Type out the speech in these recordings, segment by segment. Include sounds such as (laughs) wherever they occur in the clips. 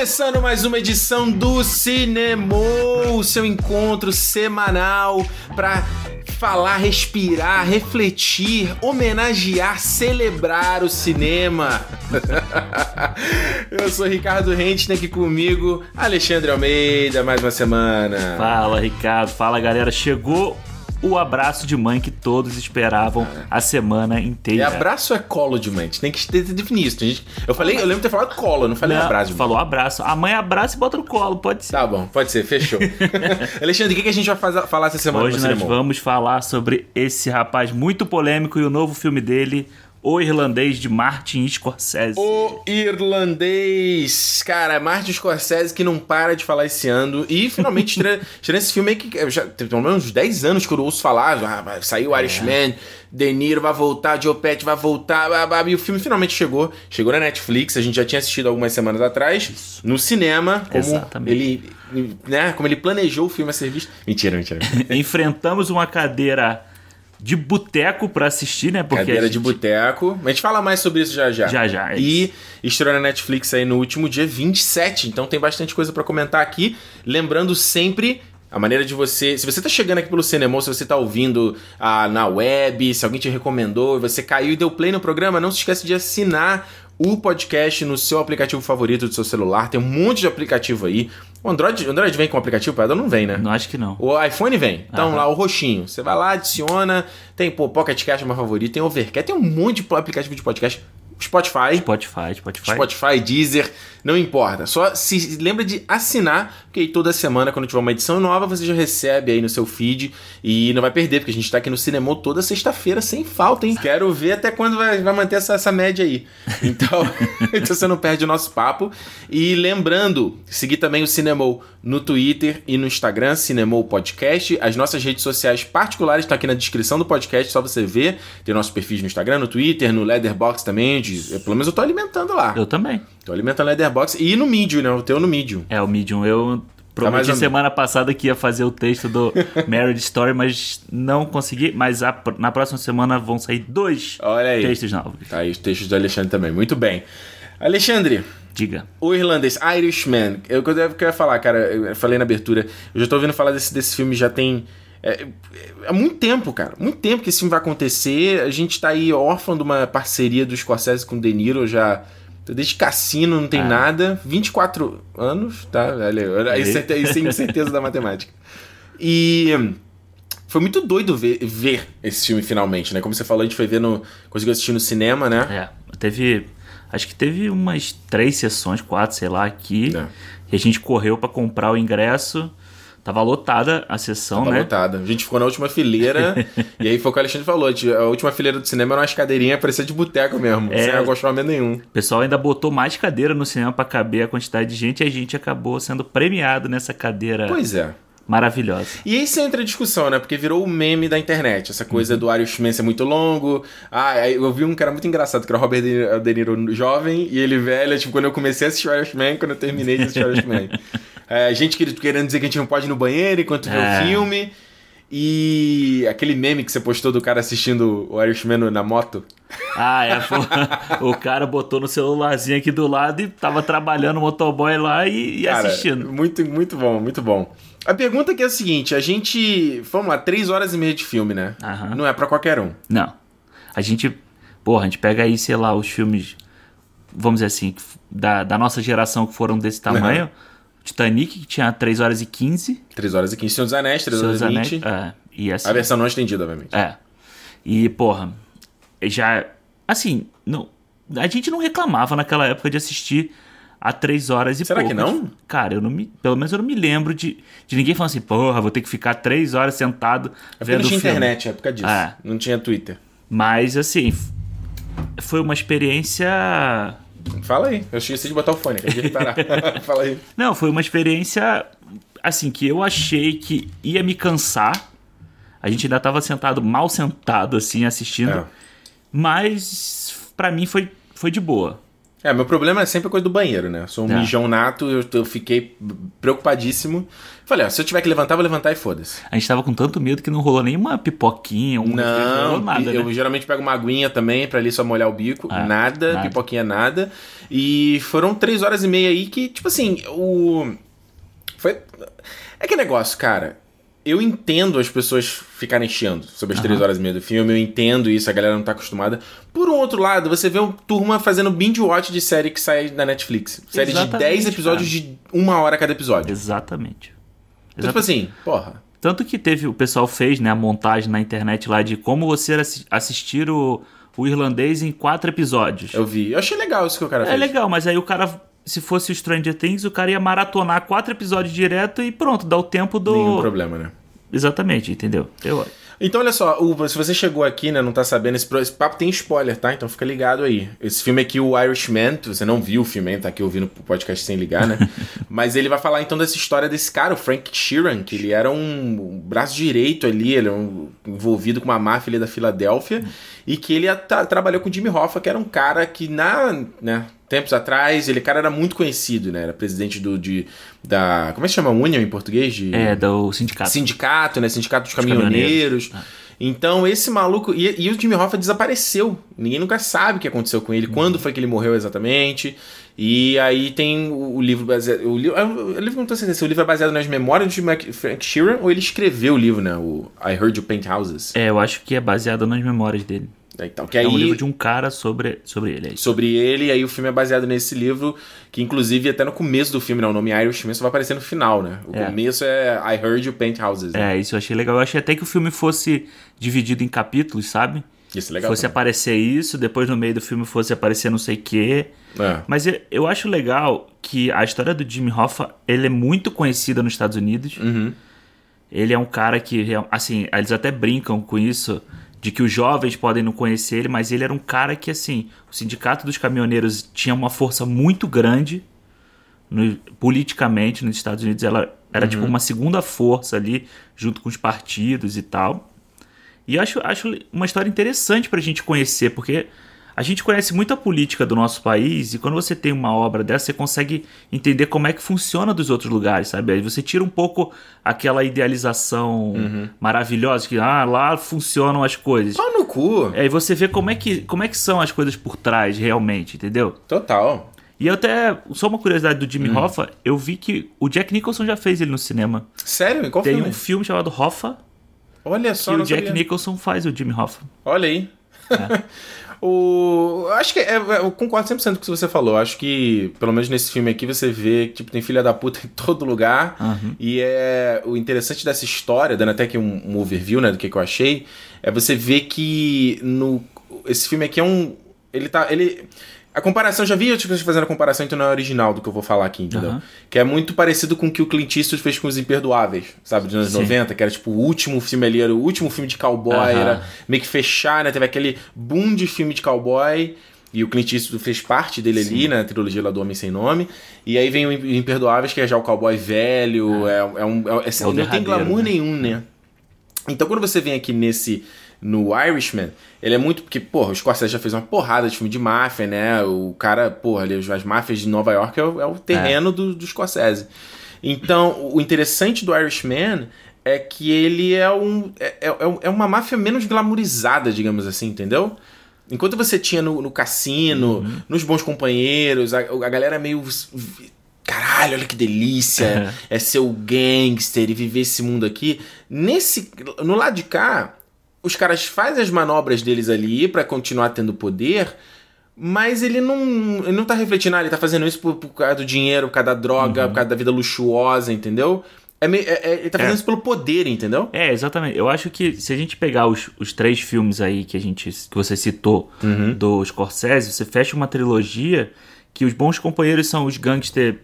Começando mais uma edição do Cinema, o seu encontro semanal para falar, respirar, refletir, homenagear, celebrar o cinema. (laughs) Eu sou Ricardo Rente, aqui comigo Alexandre Almeida, mais uma semana. Fala, Ricardo. Fala, galera. Chegou o abraço de mãe que todos esperavam a semana inteira. E abraço é colo de mãe. A gente tem que definir isso. Gente, eu falei, eu lembro de ter falado colo, não falei Não, abraço. Falou abraço. A mãe abraça e bota no colo, pode ser. Tá bom, pode ser, fechou. (laughs) Alexandre, o que, que a gente vai fazer, falar essa semana Hoje nós cinema? vamos falar sobre esse rapaz muito polêmico e o novo filme dele, O Irlandês de Martin Scorsese. O irlandês, cara, Martin Scorsese que não para de falar esse ano e finalmente (laughs) tirando esse filme aí que já tem pelo menos uns 10 anos que eu ouço falar, ah, sair o Irishman, De Niro vai voltar, Joe vai voltar, blá, blá, e o filme finalmente chegou, chegou na Netflix, a gente já tinha assistido algumas semanas atrás, no cinema, como Exatamente. ele, né, como ele planejou o filme a ser visto. Mentira, mentira. (laughs) Enfrentamos uma cadeira de boteco pra assistir, né? Porque Cadeira a de gente- boteco. A gente fala mais sobre isso já já. Já, já, é E estreou na Netflix aí no último dia 27. Então tem bastante coisa pra comentar aqui. Lembrando sempre. A maneira de você. Se você tá chegando aqui pelo cinema, se você tá ouvindo ah, na web, se alguém te recomendou e você caiu e deu play no programa, não se esquece de assinar o podcast no seu aplicativo favorito do seu celular. Tem um monte de aplicativo aí. O Android, o Android vem com aplicativo para não vem, né? Não acho que não. O iPhone vem. Então Aham. lá, o roxinho. Você vai lá, adiciona. Tem, pô, Pocket Cast é meu favorito. Tem Overcast. Tem um monte de aplicativo de podcast. Spotify. Spotify, Spotify. Spotify, Deezer, não importa. Só se lembra de assinar, porque aí toda semana, quando tiver uma edição nova, você já recebe aí no seu feed e não vai perder, porque a gente tá aqui no Cinema toda sexta-feira sem falta, hein? Quero ver até quando vai, vai manter essa, essa média aí. Então, (laughs) então você não perde o nosso papo. E lembrando, seguir também o Cinemou no Twitter e no Instagram, Cinemou Podcast. As nossas redes sociais particulares estão aqui na descrição do podcast, só você ver. Tem nossos perfis no Instagram, no Twitter, no Leatherbox também. de- pelo menos eu tô alimentando lá. Eu também. Tô alimentando o Leatherbox e no Medium, né? O teu no Medium. É, o Medium. Eu mais prometi ou semana passada que ia fazer o texto do (laughs) Marriage Story, mas não consegui. Mas a- na próxima semana vão sair dois textos novos. Tá aí os textos do Alexandre também. Muito bem. Alexandre, Diga. o irlandês Irishman. Eu, eu, eu quero falar, cara. Eu falei na abertura. Eu já tô ouvindo falar desse, desse filme já tem. É, é, há muito tempo, cara. Muito tempo que esse filme vai acontecer. A gente tá aí órfão de uma parceria do Scorsese com o De Niro já. Desde Cassino não tem Ah. nada. 24 anos, tá? Olha, aí, Eita. aí sem certeza da matemática. E. Foi muito doido ver, ver esse filme finalmente, né? Como você falou, a gente foi ver no. Conseguiu assistir no cinema, né? É, teve. Acho que teve umas três sessões, quatro, sei lá, aqui. É. E a gente correu pra comprar o ingresso. Tava lotada a sessão, Tava né? lotada. A gente ficou na última fileira. (laughs) e aí foi o que o Alexandre falou. a última fileira do cinema era umas cadeirinhas, parecia de boteco mesmo. É. Sem agostamento nenhum. O pessoal ainda botou mais cadeira no cinema pra caber a quantidade de gente e a gente acabou sendo premiado nessa cadeira Pois é. maravilhosa. E aí você entra a discussão, né? Porque virou o meme da internet. Essa coisa Uhum. do Irishman ser muito longo. Ah, eu vi um cara muito engraçado, que era o Robert De Niro jovem e ele velho. Tipo, quando eu comecei a assistir o Irishman, quando eu terminei de assistir o. (laughs) é, gente que- querendo dizer que a gente não pode ir no banheiro enquanto vê o É. filme. E aquele meme que você postou do cara assistindo o Irishman na moto. Ah, é. (laughs) o cara botou no celularzinho aqui do lado e tava trabalhando o motoboy lá e, e Cara, assistindo. Muito, muito bom, muito bom. A pergunta aqui é a seguinte: a gente. Vamos lá, três horas e meia de filme, né? Aham. Não é pra qualquer um. Não. A gente. Porra, a gente pega aí, sei lá, os filmes. Vamos dizer assim, da, da nossa geração que foram desse tamanho. Titanic, que tinha 3 horas e 15. 3 horas e 15. Senhor dos Anéis, 3 horas Seus e Anéis. 20. É. E assim. A versão não estendida, obviamente. É. E, porra, já. Assim, não, a gente não reclamava naquela época de assistir a três horas e Será pouco. que não? Cara, eu não me. Pelo menos eu não me lembro de, de ninguém falando assim, porra, vou ter que ficar três horas sentado É vendo não tinha filme. internet, é por causa disso. É. Não tinha Twitter. Mas, assim, foi uma experiência. Fala aí, eu esqueci de botar o fone, acabei de reparar. Fala aí. Não, foi uma experiência, assim, que eu achei que ia me cansar. A gente ainda tava sentado, mal sentado, assim, assistindo. É. Mas, pra mim, foi, foi de boa. É, meu problema é sempre a coisa do banheiro, né? Eu sou um É. mijão nato, eu, eu fiquei preocupadíssimo. Falei, ó, se eu tiver que levantar, vou levantar e foda-se. A gente tava com tanto medo que não rolou nenhuma pipoquinha, um não nada, eu né? geralmente pego uma aguinha também pra ali só molhar o bico. Ah, nada, nada. pipoquinha nada. E foram três horas e meia aí que, tipo assim, o. Foi. É que negócio, cara. Eu entendo as pessoas ficarem chiando sobre as três horas e meia do filme, eu entendo isso, a galera não tá acostumada. Por um outro lado, você vê uma turma fazendo binge watch de série que sai da Netflix. Série de Exatamente, 10 episódios de uma hora cada episódio. Exatamente. Então, tipo assim, porra. Tanto que teve, o pessoal fez, né, a montagem na internet lá de como você assi- assistir o, o irlandês em quatro episódios. Eu vi. Eu achei legal isso que o cara É fez. legal, mas aí o cara, se fosse o Stranger Things, o cara ia maratonar quatro episódios direto e pronto, dá o tempo do. Nenhum problema, né? Exatamente, entendeu? Eu, Então, olha só, o- se você chegou aqui, né, não tá sabendo, esse, esse papo tem spoiler, tá? Então fica ligado aí. Esse filme aqui, o Irishman, você não viu o filme, hein? tá aqui ouvindo o podcast sem ligar, né? (laughs) Mas ele vai falar então dessa história desse cara, o Frank Sheeran, que ele era um braço direito ali, ele é um, envolvido com uma máfia ali da Filadélfia, e que ele ata- trabalhou com o Jimmy Hoffa, que era um cara que na, né, tempos atrás, ele cara era muito conhecido, né? Era presidente do, de, da, como é que chama? Union em português? De... é, do sindicato. Sindicato, né? Sindicato dos caminhoneiros. caminhoneiros. Então, esse maluco. E, e o Jimmy Hoffa desapareceu. Ninguém nunca sabe o que aconteceu com ele, quando foi que ele morreu exatamente. E aí tem o, o livro baseado. O, li- o, livro não tenho certeza se o livro é baseado nas memórias de Mac- Frank Sheeran ou ele escreveu o livro, né? O I Heard You Paint Houses. É, eu acho que é baseado nas memórias dele. Então, que É aí, um livro de um cara sobre, sobre ele. é isso. sobre ele, e aí o filme é baseado nesse livro, que inclusive até no começo do filme, né? O nome Irishman só vai aparecer no final, né? O É. começo é I Heard You Paint Houses. Né? É, isso eu achei legal. Eu achei até que o filme fosse dividido em capítulos, sabe? Isso é legal. fosse também. aparecer isso, depois no meio do filme fosse aparecer não sei o quê. É. Mas eu, eu acho legal que a história do Jimmy Hoffa, ele é muito conhecida nos Estados Unidos. Uhum. Ele é um cara que, assim, eles até brincam com isso, de que os jovens podem não conhecer ele, mas ele era um cara que, assim, o sindicato dos caminhoneiros tinha uma força muito grande no- politicamente nos Estados Unidos. Ela era tipo uma segunda força ali, junto com os partidos e tal. E eu acho, acho uma história interessante pra gente conhecer, porque a gente conhece muito a política do nosso país e quando você tem uma obra dessa, você consegue entender como é que funciona dos outros lugares, sabe? Aí você tira um pouco aquela idealização maravilhosa que ah, lá funcionam as coisas. Pau no cu. Aí você vê como é, que, como é que são as coisas por trás realmente, entendeu? Total. E eu até, só uma curiosidade do Jimmy Hoffa, eu vi que o Jack Nicholson já fez ele no cinema. Sério? Qual Tem filme? um filme chamado Hoffa, Olha só, o não Jack sabia. Nicholson faz o Jimmy Hoffa. Olha aí. (laughs) o... eu Acho que é, é, eu concordo 100% com o que você falou. Acho que, pelo menos nesse filme aqui, você vê que tipo, tem filha da puta (laughs) em todo lugar. Uhum. E é o interessante dessa história, dando até aqui um, um overview né, do que, que eu achei, é você ver que no, esse filme aqui é um. Ele tá. Ele, a comparação, já vi outras fazendo a comparação, então não é original do que eu vou falar aqui, entendeu? Aham. Que é muito parecido com o que o Clint Eastwood fez com Os Imperdoáveis, sabe? Dos anos Sim. 90, que era tipo o último filme ali, era o último filme de cowboy, Aham. era meio que fechar, né? Teve aquele boom de filme de cowboy. E o Clint Eastwood fez parte dele ali, na trilogia lá do Homem Sem Nome. E aí vem o Imperdoáveis, que é já o cowboy velho. É, é um. É, é- É o não tem glamour né? nenhum, né? Então quando você vem aqui nesse. No Irishman, ele é muito. Porque, porra, o Scorsese já fez uma porrada de filme de máfia, né? O cara, porra, ali, as máfias de Nova York é o, é o terreno do, do Scorsese. Então, o interessante do Irishman é que ele é um. É, é, é uma máfia menos glamourizada, digamos assim, entendeu? Enquanto você tinha no, no cassino, nos bons companheiros, a, a galera meio. Caralho, olha que delícia! é ser o gangster e viver esse mundo aqui. Nesse. No lado de cá, os caras fazem as manobras deles ali pra continuar tendo poder. Mas ele não, ele não tá refletindo, ah, ele tá fazendo isso por, por causa do dinheiro, por causa da droga, por causa da vida luxuosa, entendeu? É é- é- ele tá fazendo É. isso pelo poder, entendeu? É, exatamente. Eu acho que se a gente pegar os, os três filmes aí que a gente que você citou Uhum. do Scorsese, você fecha uma trilogia que os bons companheiros são os gangster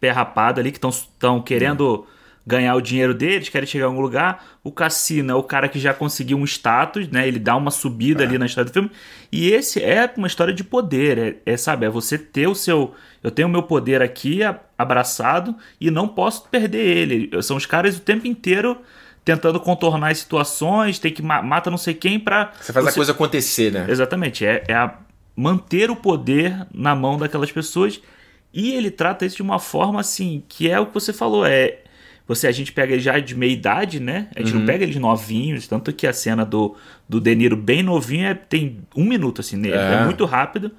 pé rapado ali, que estão querendo ganhar o dinheiro deles, querem chegar a algum lugar. O Cassino é o cara que já conseguiu um status, né? Ele dá uma subida ali na história do filme. E esse é uma história de poder, é, é, sabe? É você ter o seu... Eu tenho o meu poder aqui a- abraçado e não posso perder ele. São os caras o tempo inteiro tentando contornar as situações, tem que ma mata não sei quem pra... Você faz a você- coisa acontecer, né? Exatamente, é, é a, manter o poder na mão daquelas pessoas. E ele trata isso de uma forma assim, que é o que você falou, é você a gente pega ele já de meia idade, né? A gente Uhum. não pega eles novinhos, tanto que a cena do, do De Niro bem novinho é, tem um minuto assim nele, é. É. muito rápido.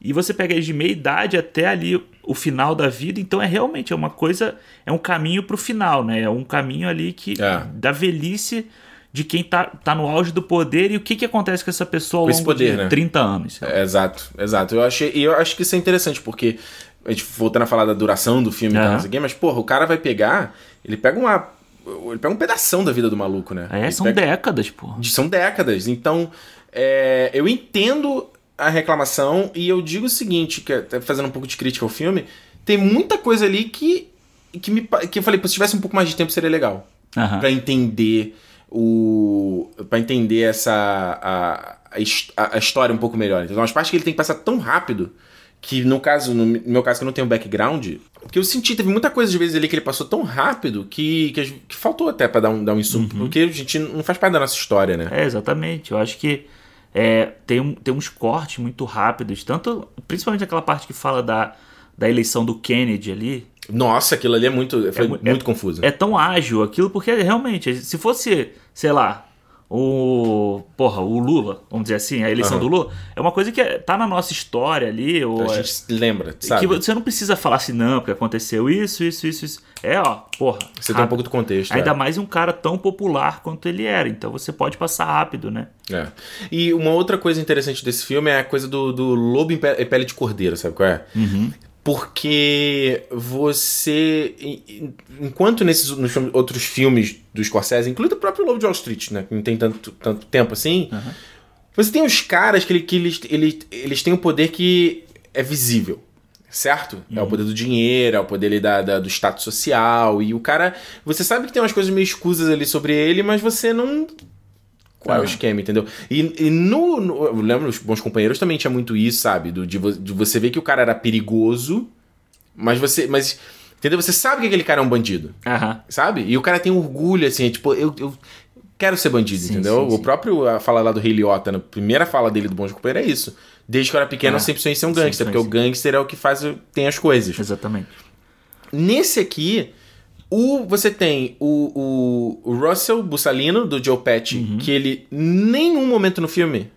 E você pega eles de meia idade até ali o final da vida, então é realmente é uma coisa, é um caminho pro final, né? É um caminho ali que É. da velhice de quem tá, tá no auge do poder e o que que acontece com essa pessoa ao Com longo poder, de né? 30 anos. lá. É, exato, exato. Eu achei, e eu acho que isso é interessante, porque a gente voltando a falar da duração do filme e tal, não sei o quê, mas, porra, o cara vai pegar. Ele pega uma. Ele pega um pedação da vida do maluco, né? É, Ele são pega- décadas, de- São décadas. Então, é, eu entendo a reclamação e eu digo o seguinte, que até fazendo um pouco de crítica ao filme, tem muita coisa ali que, que, me, que eu falei, se tivesse um pouco mais de tempo seria legal. Aham. Pra entender o. para entender essa. A, a- a história um pouco melhor. Então, as partes que ele tem que passar tão rápido. Que no caso, no meu caso, que eu não tenho background, porque eu senti, teve muita coisa de vezes ali que ele passou tão rápido que, que, que faltou até pra dar um, dar um insumo. Porque a gente não faz parte da nossa história, né? É, exatamente. Eu acho que é, tem, tem uns cortes muito rápidos, tanto principalmente aquela parte que fala da, da eleição do Kennedy ali. Nossa, aquilo ali é muito. Foi mu- muito confuso. É tão ágil aquilo, porque realmente, se fosse, sei lá, o. Porra, o Lula, vamos dizer assim, a eleição Aham. do Lula, é uma coisa que é- tá na nossa história ali, ou a é- gente se lembra, sabe? que você não precisa falar assim, não, porque aconteceu isso, isso, isso, isso. É, ó, porra. Você tem um pouco do contexto. Ainda é. mais um cara tão popular quanto ele era, então você pode passar rápido, né? É. E uma outra coisa interessante desse filme é a coisa do, do lobo em pe- em pele de cordeiro, sabe qual é? Porque você. en- en- Enquanto nesses nos outros filmes do Scorsese, incluindo o próprio Lobo de Wall Street, né? Que não tem tanto, tanto tempo assim. Você tem os caras que, que eles, eles, eles têm um poder que é visível. Certo? É o poder do dinheiro, é o poder da, da- do status social. E o cara. Você sabe que tem umas coisas meio escusas ali sobre ele, mas você não qual é o esquema, entendeu? E, e no, no- Eu lembro, os bons companheiros também tinha muito isso, sabe? Do, de, de você ver que o cara era perigoso, mas você. Mas. Entendeu? Você sabe que aquele cara é um bandido, Aham. sabe? E o cara tem orgulho, assim, tipo, eu. eu quero ser bandido, Sim, entendeu? sim, o sim. próprio a fala lá do Rei Liotta, na primeira fala dele do Bons Companheiros é isso. Desde que eu era pequeno, É. eu sempre sonhei ser um gangster, porque o gangster é o que faz tem as coisas. Exatamente. Nesse aqui, o, você tem o, o, o Russell Bussalino, do Joe Pesci, Uhum. que ele, nenhum momento no filme,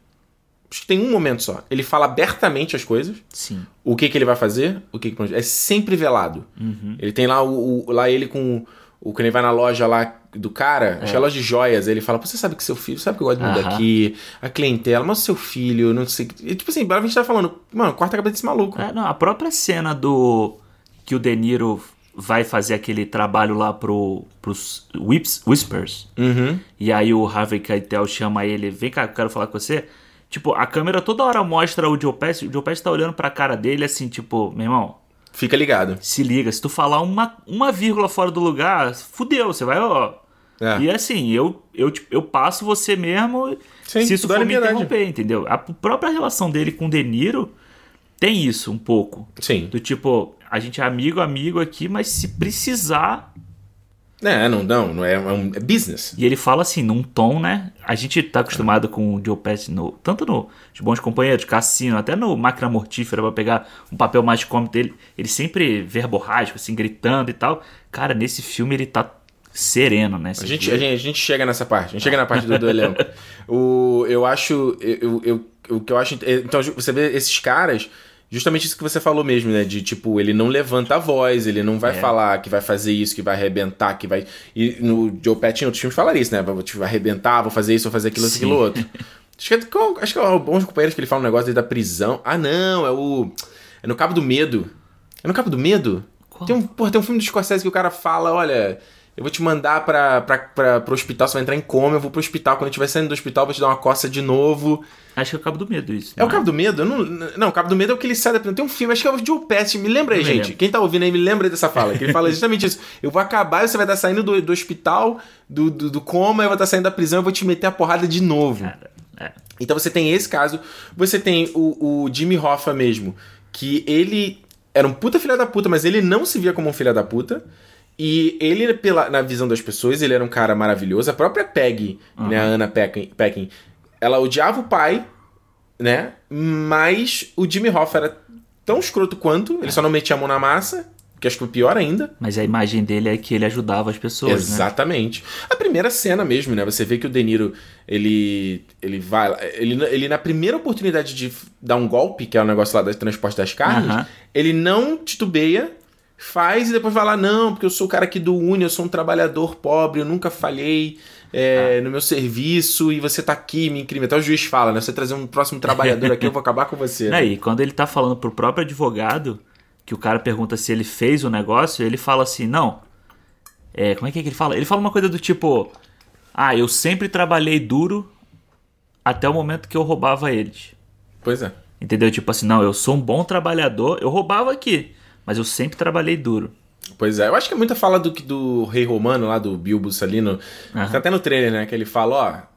acho que tem um momento só, ele fala abertamente as coisas, Sim. o que, que ele vai fazer, o que, que é sempre velado. Uhum. Ele tem lá, o, o- lá ele com o que ele vai na loja lá do cara, acho que é a loja de joias, ele fala, "Pô, você sabe que seu filho, sabe que eu gosto muito Aham. daqui, a clientela, mas o seu filho, não sei, o que." e, tipo assim, a gente tá falando, mano, corta a cabeça desse maluco. É, não, a própria cena do que o De Niro vai fazer aquele trabalho lá pro, pros Whips, Whispers. Uhum. E aí o Harvey Keitel chama ele, vem cá, eu quero falar com você. Tipo, a câmera toda hora mostra o Joe Pesci, o Joe Pesci tá olhando pra cara dele assim, tipo, meu irmão, Fica ligado. se liga, se tu falar uma, uma vírgula fora do lugar, fudeu, você vai, ó. É. E assim, eu, eu, tipo, eu passo você mesmo Sim, se isso for me liberdade. interromper, entendeu? A própria relação dele com o De Niro tem isso um pouco. Sim. Do tipo, a gente é amigo, amigo aqui, mas se precisar. É, não, não, não é, é um é business. E ele fala assim, num tom, né? A gente tá acostumado com o Joe Pesci, no, tanto no De Bons Companheiros, Cassino, até no Máquina Mortífera, pra pegar um papel mais cômico dele. Ele sempre verborrágico, assim, gritando e tal. Cara, nesse filme ele tá sereno, né? A gente, a, gente, a gente chega nessa parte, a gente chega na parte do, do (laughs) elenco. O, eu acho. Eu, eu, o que eu acho. Então, você vê esses caras. Justamente isso que você falou mesmo, né? De tipo, ele não levanta a voz, ele não vai É. falar que vai fazer isso, que vai arrebentar, que vai. E no Joe Pesci em outros filmes falaria isso, né? Vou te arrebentar, vou fazer isso, vou fazer aquilo, Sim. aquilo outro. Acho que, é, acho que é o Bons Companheiros que ele fala um negócio da prisão. Ah, não, é o. É no Cabo do Medo. É no Cabo do Medo? Qual? Tem um, porra, tem um filme do Scorsese que o cara fala: olha, eu vou te mandar pra, pra, pra, pro hospital, você vai entrar em coma, eu vou pro hospital. Quando eu estiver saindo do hospital, eu vou te dar uma coça de novo. Acho que é o Cabo do Medo isso. É o não Cabo do Medo? Eu não, não, o Cabo do Medo é o que ele sai da prisão. Tem um filme, acho que é o Joe Pesci. Me lembra aí, gente. Quem tá ouvindo aí, me lembra dessa fala. Que ele fala (laughs) justamente isso. Eu vou acabar e você vai estar saindo do, do hospital, do, do, do coma, eu vou estar saindo da prisão, eu vou te meter a porrada de novo. Cara, é. Então você tem esse caso. Você tem o, o Jimmy Hoffa mesmo, que ele era um puta filha da puta, mas ele não se via como um filha da puta. E ele, pela, na visão das pessoas, ele era um cara maravilhoso. A própria Peggy, né, a Anna Peckin, Peckin, ela odiava o pai, né? Mas o Jimmy Hoffa era tão escroto quanto, ele só não metia a mão na massa, que acho que foi pior ainda. Mas a imagem dele é que ele ajudava as pessoas, né? Exatamente. A primeira cena mesmo, né? Você vê que o De Niro, ele, ele vai... Ele, ele, na primeira oportunidade de dar um golpe, que é o negócio lá do transporte das carnes, Aham. ele não titubeia, faz e depois vai lá, não, porque eu sou o cara aqui do Uni, eu sou um trabalhador pobre, eu nunca falhei é, Ah. no meu serviço e você tá aqui me incriminando. Até o juiz fala, né? Se você trazer um próximo trabalhador aqui, eu vou acabar com você. Né, E quando ele tá falando pro próprio advogado, que o cara pergunta se ele fez o negócio, ele fala assim, não. É, como é que, é que ele fala? Ele fala uma coisa do tipo: Ah, eu sempre trabalhei duro até o momento que eu roubava eles. Pois é. Entendeu? Tipo assim, não, eu sou um bom trabalhador, eu roubava aqui, mas eu sempre trabalhei duro. Pois é, eu acho que é muita fala do, do rei romano lá, do Bilbo Salino. Aham. Tá até no trailer, né? Que ele fala, ó.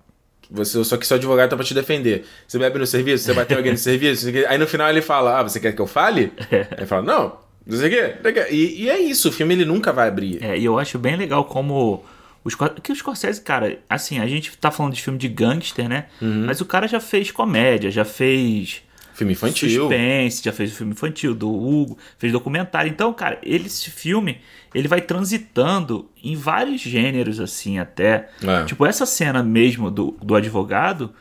Você, só que seu advogado tá pra te defender. Você bebe no serviço, você bateu alguém no (laughs) serviço. Aí no final ele fala, ah, você quer que eu fale? Aí (laughs) ele fala, não, não sei o quê. E, e é isso, o filme ele nunca vai abrir. É, e eu acho bem legal como. Os, que o Scorsese, cara, assim, a gente tá falando de filme de gangster, né? Uhum. Mas o cara já fez comédia, já fez Filme infantil. suspense, já fez o filme infantil do Hugo, fez documentário. Então, cara, ele, esse filme, ele vai transitando em vários gêneros, assim, até. É. Tipo, essa cena mesmo do, do advogado,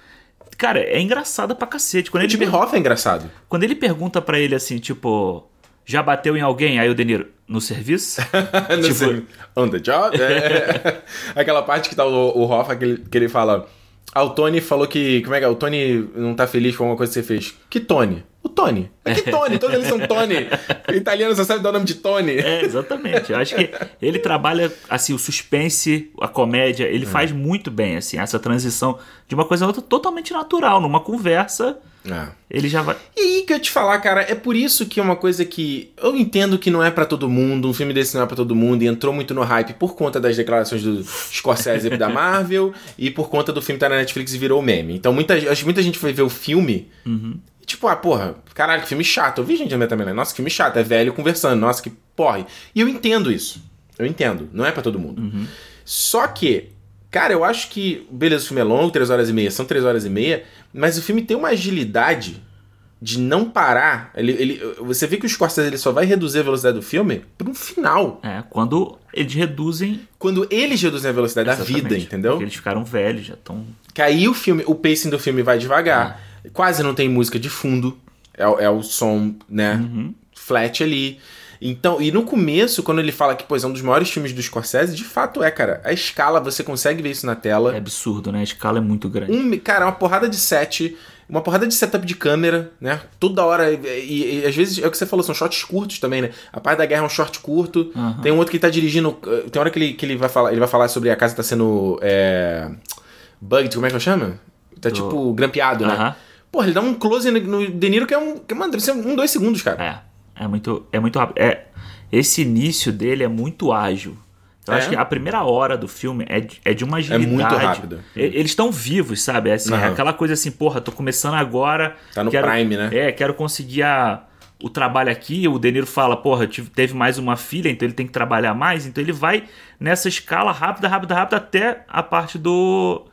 cara, é engraçada pra cacete. Quando O ele, Jimmy per- Hoffa é engraçado. quando ele pergunta pra ele assim, tipo, já bateu em alguém? Aí o Deniro, no serviço? (laughs) Não Tipo- on the job? É. (laughs) Aquela parte que tá o, o Hoffa que ele, que ele fala. Ah, o Tony falou que. Como é que é? O Tony não tá feliz com alguma coisa que você fez. Que Tony? O Tony. É que Tony? Todos eles são Tony. (laughs) Italiano só sabe dar o nome de Tony. É, exatamente. Eu acho que ele trabalha, assim, o suspense, a comédia, ele faz muito bem, assim, essa transição de uma coisa a outra totalmente natural. Numa conversa, É. ele já vai. E aí que eu te falar, cara, é por isso que é uma coisa que eu entendo que não é pra todo mundo, um filme desse não é pra todo mundo, e entrou muito no hype por conta das declarações do Scorsese e da (laughs) Marvel, e por conta do filme estar na Netflix e virou meme. Então muita, acho que muita gente foi ver o filme e tipo, ah, porra, caralho, que filme chato. Eu vi gente também, também, né? Nossa, que filme chato, é velho conversando, nossa, que porre. E eu entendo isso. Eu entendo, não é pra todo mundo. Só que, cara, eu acho que, beleza, o filme é longo, 3 horas e meia, são 3 horas e meia, mas o filme tem uma agilidade de não parar. Ele, ele, você vê que o Scorsese ele só vai reduzir a velocidade do filme pro final. É, quando eles reduzem. Quando eles reduzem a velocidade da vida, exatamente, entendeu? Porque eles ficaram velhos, já estão. Que aí o filme, o pacing do filme vai devagar. Quase não tem música de fundo. É, é o som, né? Flat ali. Então, e no começo, quando ele fala que, pois, é um dos maiores filmes do Scorsese, de fato é, cara. A escala, você consegue ver isso na tela. É absurdo, né? A escala é muito grande. Um, cara, uma porrada de set, uma porrada de setup de câmera, né? Toda hora. E, e- e às vezes é o que você falou, são shots curtos também, né? A parte da guerra é um short curto. Aham. Tem um outro que ele tá dirigindo. eh, Tem hora que ele, que ele vai falar. Ele vai falar sobre a casa tá sendo. É, bugged, como é que eu chamo? Tá Do- tipo grampeado, né? Aham. Porra, ele dá um close no, no De Niro que é um. Que, mano, deve ser um, dois segundos, cara. É, é muito, é muito rápido. É, esse início dele é muito ágil. Eu É? acho que a primeira hora do filme é de, é de uma agilidade. muito rápido. E- Eles estão vivos, sabe? É, assim, é aquela coisa assim, porra, tô começando agora. Tá no quero- prime, né? É, quero conseguir a- o trabalho aqui. O Deniro fala, porra, tive- teve mais uma filha, então ele tem que trabalhar mais. Então ele vai nessa escala rápida, rápida, rápida, até a parte do.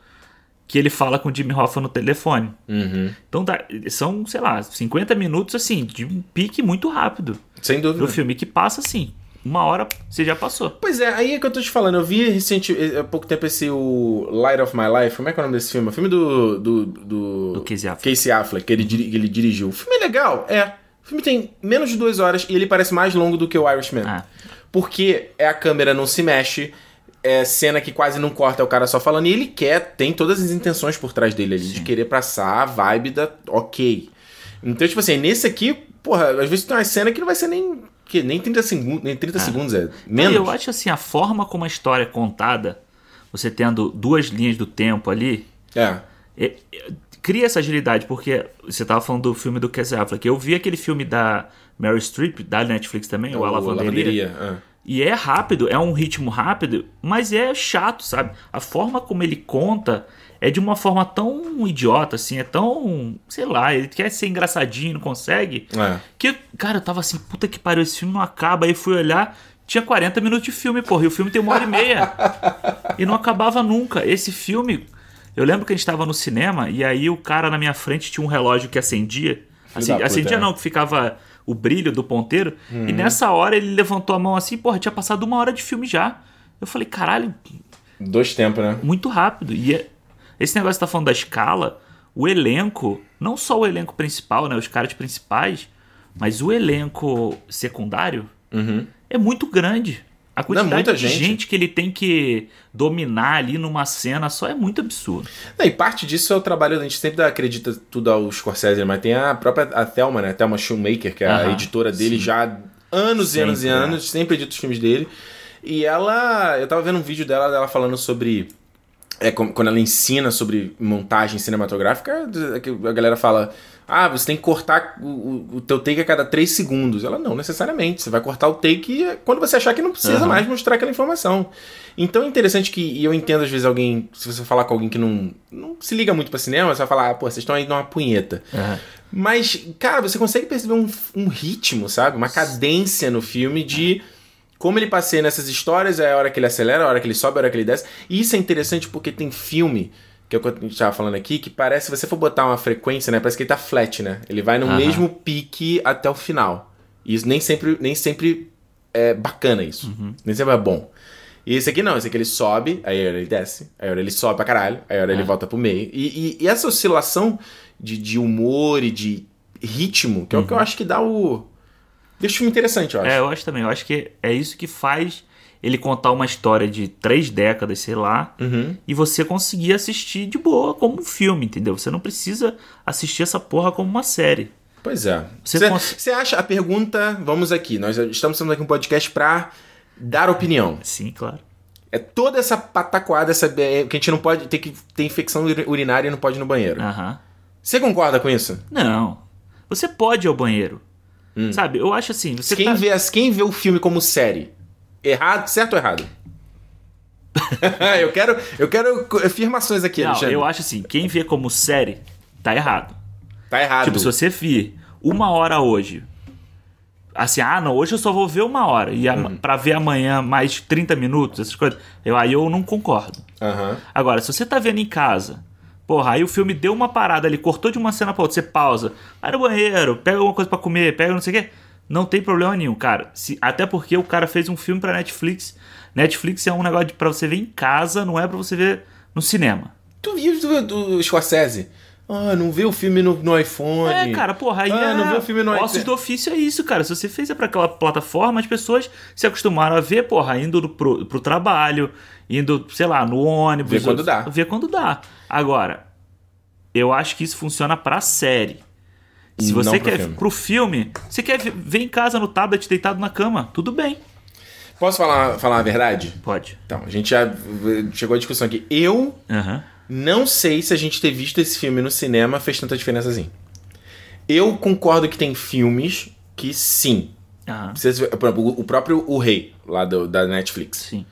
Que ele fala com o Jimmy Hoffa no telefone. Uhum. Então dá- são, sei lá, 50 minutos assim, de um pique muito rápido Sem dúvida. do filme que passa assim. Uma hora você já passou. Pois é, aí é que eu tô te falando. Eu vi recente, há pouco tempo esse o Light of My Life. Como é que é o nome desse filme? O filme do. Do, do, Do Casey Affleck. Casey Affleck, que ele, que ele dirigiu. O filme é legal, é. O filme tem menos de duas horas e ele parece mais longo do que o Irishman. Ah. Porque é a câmera não se mexe, é cena que quase não corta, é o cara só falando. E ele quer, tem todas as intenções por trás dele ali, de querer passar a vibe da. Ok. Então, tipo assim, nesse aqui, porra, às vezes tem uma cena que não vai ser nem. Que, nem 30 segundos, nem 30 segundos, é. Menos. Eu acho assim, a forma como a história é contada, você tendo duas linhas do tempo ali, É. é- é- cria essa agilidade, porque você tava falando do filme do Casey Affleck. Eu vi aquele filme da Meryl Streep, da Netflix também, o A Lavanderia. é. E é rápido, é um ritmo rápido, mas é chato, sabe? A forma como ele conta é de uma forma tão idiota, assim, é tão. Sei lá, ele quer ser engraçadinho, não consegue. É. Que, cara, eu tava assim, puta que pariu, esse filme não acaba. Aí fui olhar, tinha 40 minutos de filme, porra, e o filme tem uma hora e meia. e não acabava nunca. Esse filme, Eu lembro que a gente tava no cinema e aí o cara na minha frente tinha um relógio que acendia. Assim, da puta, acendia é. não, que ficava o brilho do ponteiro. Uhum. E nessa hora ele levantou a mão assim, porra, tinha passado uma hora de filme já. Eu falei, caralho, Dois tempos, né? muito rápido. E é- esse negócio que tá falando da escala, o elenco, não só o elenco principal, né, os caras principais, mas o elenco secundário é muito grande. A quantidade muita de gente. gente que ele tem que dominar ali numa cena só é muito absurdo. Não, e parte disso é o trabalho, a gente sempre acredita tudo ao Scorsese, mas tem a própria a Thelma, né? A Thelma Shoemaker, que é a editora dele sim. já há anos e anos e Sempre, né? anos, sempre edita os filmes dele. E ela, eu tava vendo um vídeo dela, dela falando sobre é quando ela ensina sobre montagem cinematográfica, que a galera fala: Ah, você tem que cortar o, o- teu take a cada 3 segundos. Ela, não necessariamente. Você vai cortar o take quando você achar que não precisa Aham. mais mostrar aquela informação. Então é interessante que, e eu entendo às vezes alguém, se você falar com alguém que não, não se liga muito pra cinema, você vai falar, ah, pô, vocês estão aí numa punheta. Mas, cara, você consegue perceber um, um ritmo, sabe? Uma cadência no filme de como ele passeia nessas histórias, é a hora que ele acelera, a hora que ele sobe, a hora que ele desce. E isso é interessante porque tem filme, que é o que a gente tava falando aqui, que parece, se você for botar uma frequência, né? Parece que ele tá flat, né? Ele vai no Aham. mesmo pique até o final. E isso nem sempre, nem sempre é bacana isso. Nem sempre é bom. E esse aqui não, esse aqui ele sobe, aí a hora ele desce, aí a hora ele sobe pra caralho, aí a hora ele volta pro meio. E, e- e essa oscilação de, de humor e de ritmo, que é o que eu acho que dá o. Deixa o filme interessante, eu acho. É, eu acho também. Eu acho que é isso que faz ele contar uma história de três décadas, sei lá, Uhum. e você conseguir assistir de boa como um filme, entendeu? Você não precisa assistir essa porra como uma série. Pois é. Você Você cons- acha a pergunta? Vamos aqui. Nós estamos fazendo aqui um podcast pra dar opinião. Sim, claro. É toda essa pataquada, essa que a gente não pode ter que ter infecção uri- urinária e não pode ir no banheiro. Aham. Você concorda com isso? Não. Você pode ir ao banheiro. Sabe? Eu acho assim. Você Hum. quem, tá... vê, quem vê o filme como série, errado, certo ou errado? (laughs) eu quero, eu quero afirmações aqui, Não, Alexandre. eu acho assim. Quem vê como série, tá errado. Tá errado. Tipo, se você vir uma hora hoje. Assim, ah, não, hoje eu só vou ver uma hora. E Uhum. a, pra ver amanhã mais 30 minutos, essas coisas. Eu, aí eu não concordo. Aham. Agora, se você tá vendo em casa, porra, aí o filme deu uma parada ali, cortou de uma cena pra outra, você pausa, vai no banheiro, pega alguma coisa pra comer, pega não sei o quê. Não tem problema nenhum, cara. Se- até porque o cara fez um filme pra Netflix. Netflix é um negócio de, pra você ver em casa, não é pra você ver no cinema. Tu viu do, do Scorsese? Ah, não vê o filme no, no iPhone. É, cara, porra, aí Ah, é... não vê o filme no Ossos iPad. do ofício é isso, cara. Se você fez é pra aquela plataforma, as pessoas se acostumaram a ver, porra, indo do- pro, pro trabalho, indo, sei lá, no ônibus. Vê quando ou- dá. Vê quando dá. Agora, eu acho que isso funciona pra série. Se Não você pro quer filme. pro filme, você quer ver- em casa no tablet deitado na cama, tudo bem. Posso falar, falar a verdade? Pode. Então, a gente já eh, chegou à discussão aqui. Eu Aham. Não sei se a gente ter visto esse filme no cinema fez tanta diferença assim. Eu concordo que tem filmes que sim. Aham. Vocês- o próprio O Rei, lá do- da Netflix. Sim.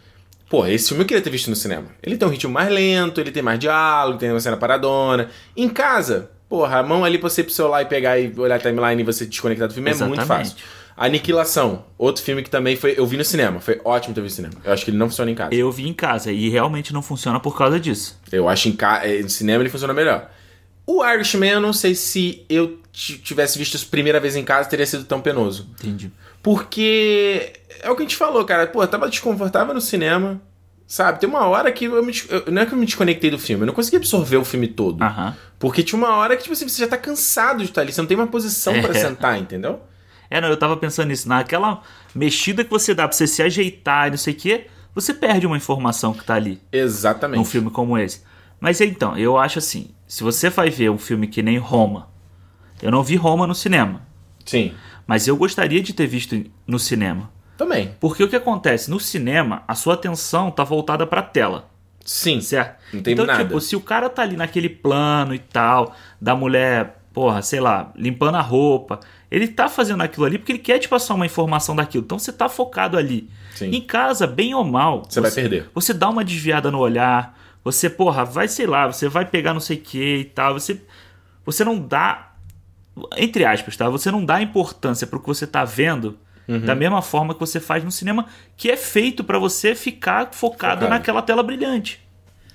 Pô, esse filme eu queria ter visto no cinema. Ele tem um ritmo mais lento, ele tem mais diálogo, tem uma cena paradona. Em casa, porra, a mão ali pra você ir pro celular e pegar e olhar a timeline e você desconectar do filme é muito Exatamente. fácil. Aniquilação, outro filme que também foi. Eu vi no cinema, foi ótimo ter visto no cinema. Eu acho que ele não funciona em casa. Eu, Eu vi em casa e realmente não funciona por causa disso. acho em ca... eh, no cinema ele funciona melhor. O Irishman, eu não sei se eu tivesse visto isso primeira vez em casa, teria sido tão penoso. Entendi. Porque é o que a gente falou, cara. Pô, eu tava desconfortável no cinema. Sabe? Tem uma hora que eu me, eu- não é que eu me desconectei do filme, eu não consegui absorver o filme todo. Aham. Porque tinha uma hora que tipo assim, você já tá cansado de estar ali, você não tem uma posição pra É. sentar, entendeu? É, não, eu tava pensando nisso. Naquela mexida que você dá pra você se ajeitar e não sei o quê, você perde uma informação que tá ali Exatamente. num filme como esse. Mas então, eu acho assim, se você vai ver um filme que nem Roma, eu não vi Roma no cinema, Sim. mas eu gostaria de ter visto no cinema. Também. Porque o que acontece? No cinema, a sua atenção tá voltada pra tela. Sim. Certo? Não tem então, nada. tipo, se o cara tá ali naquele plano e tal, da mulher, porra, sei lá, limpando a roupa, ele tá fazendo aquilo ali porque ele quer te passar uma informação daquilo. Então você tá focado ali. Sim. Em casa, bem ou mal, Você vai perder. Você dá uma desviada no olhar, você, porra, vai, sei lá, você vai pegar não sei o que e tal, você você não dá entre aspas, tá? Você não dá importância pro que você tá vendo. Uhum. Da mesma forma que você faz no cinema, que é feito pra você ficar focado Focado. naquela tela brilhante.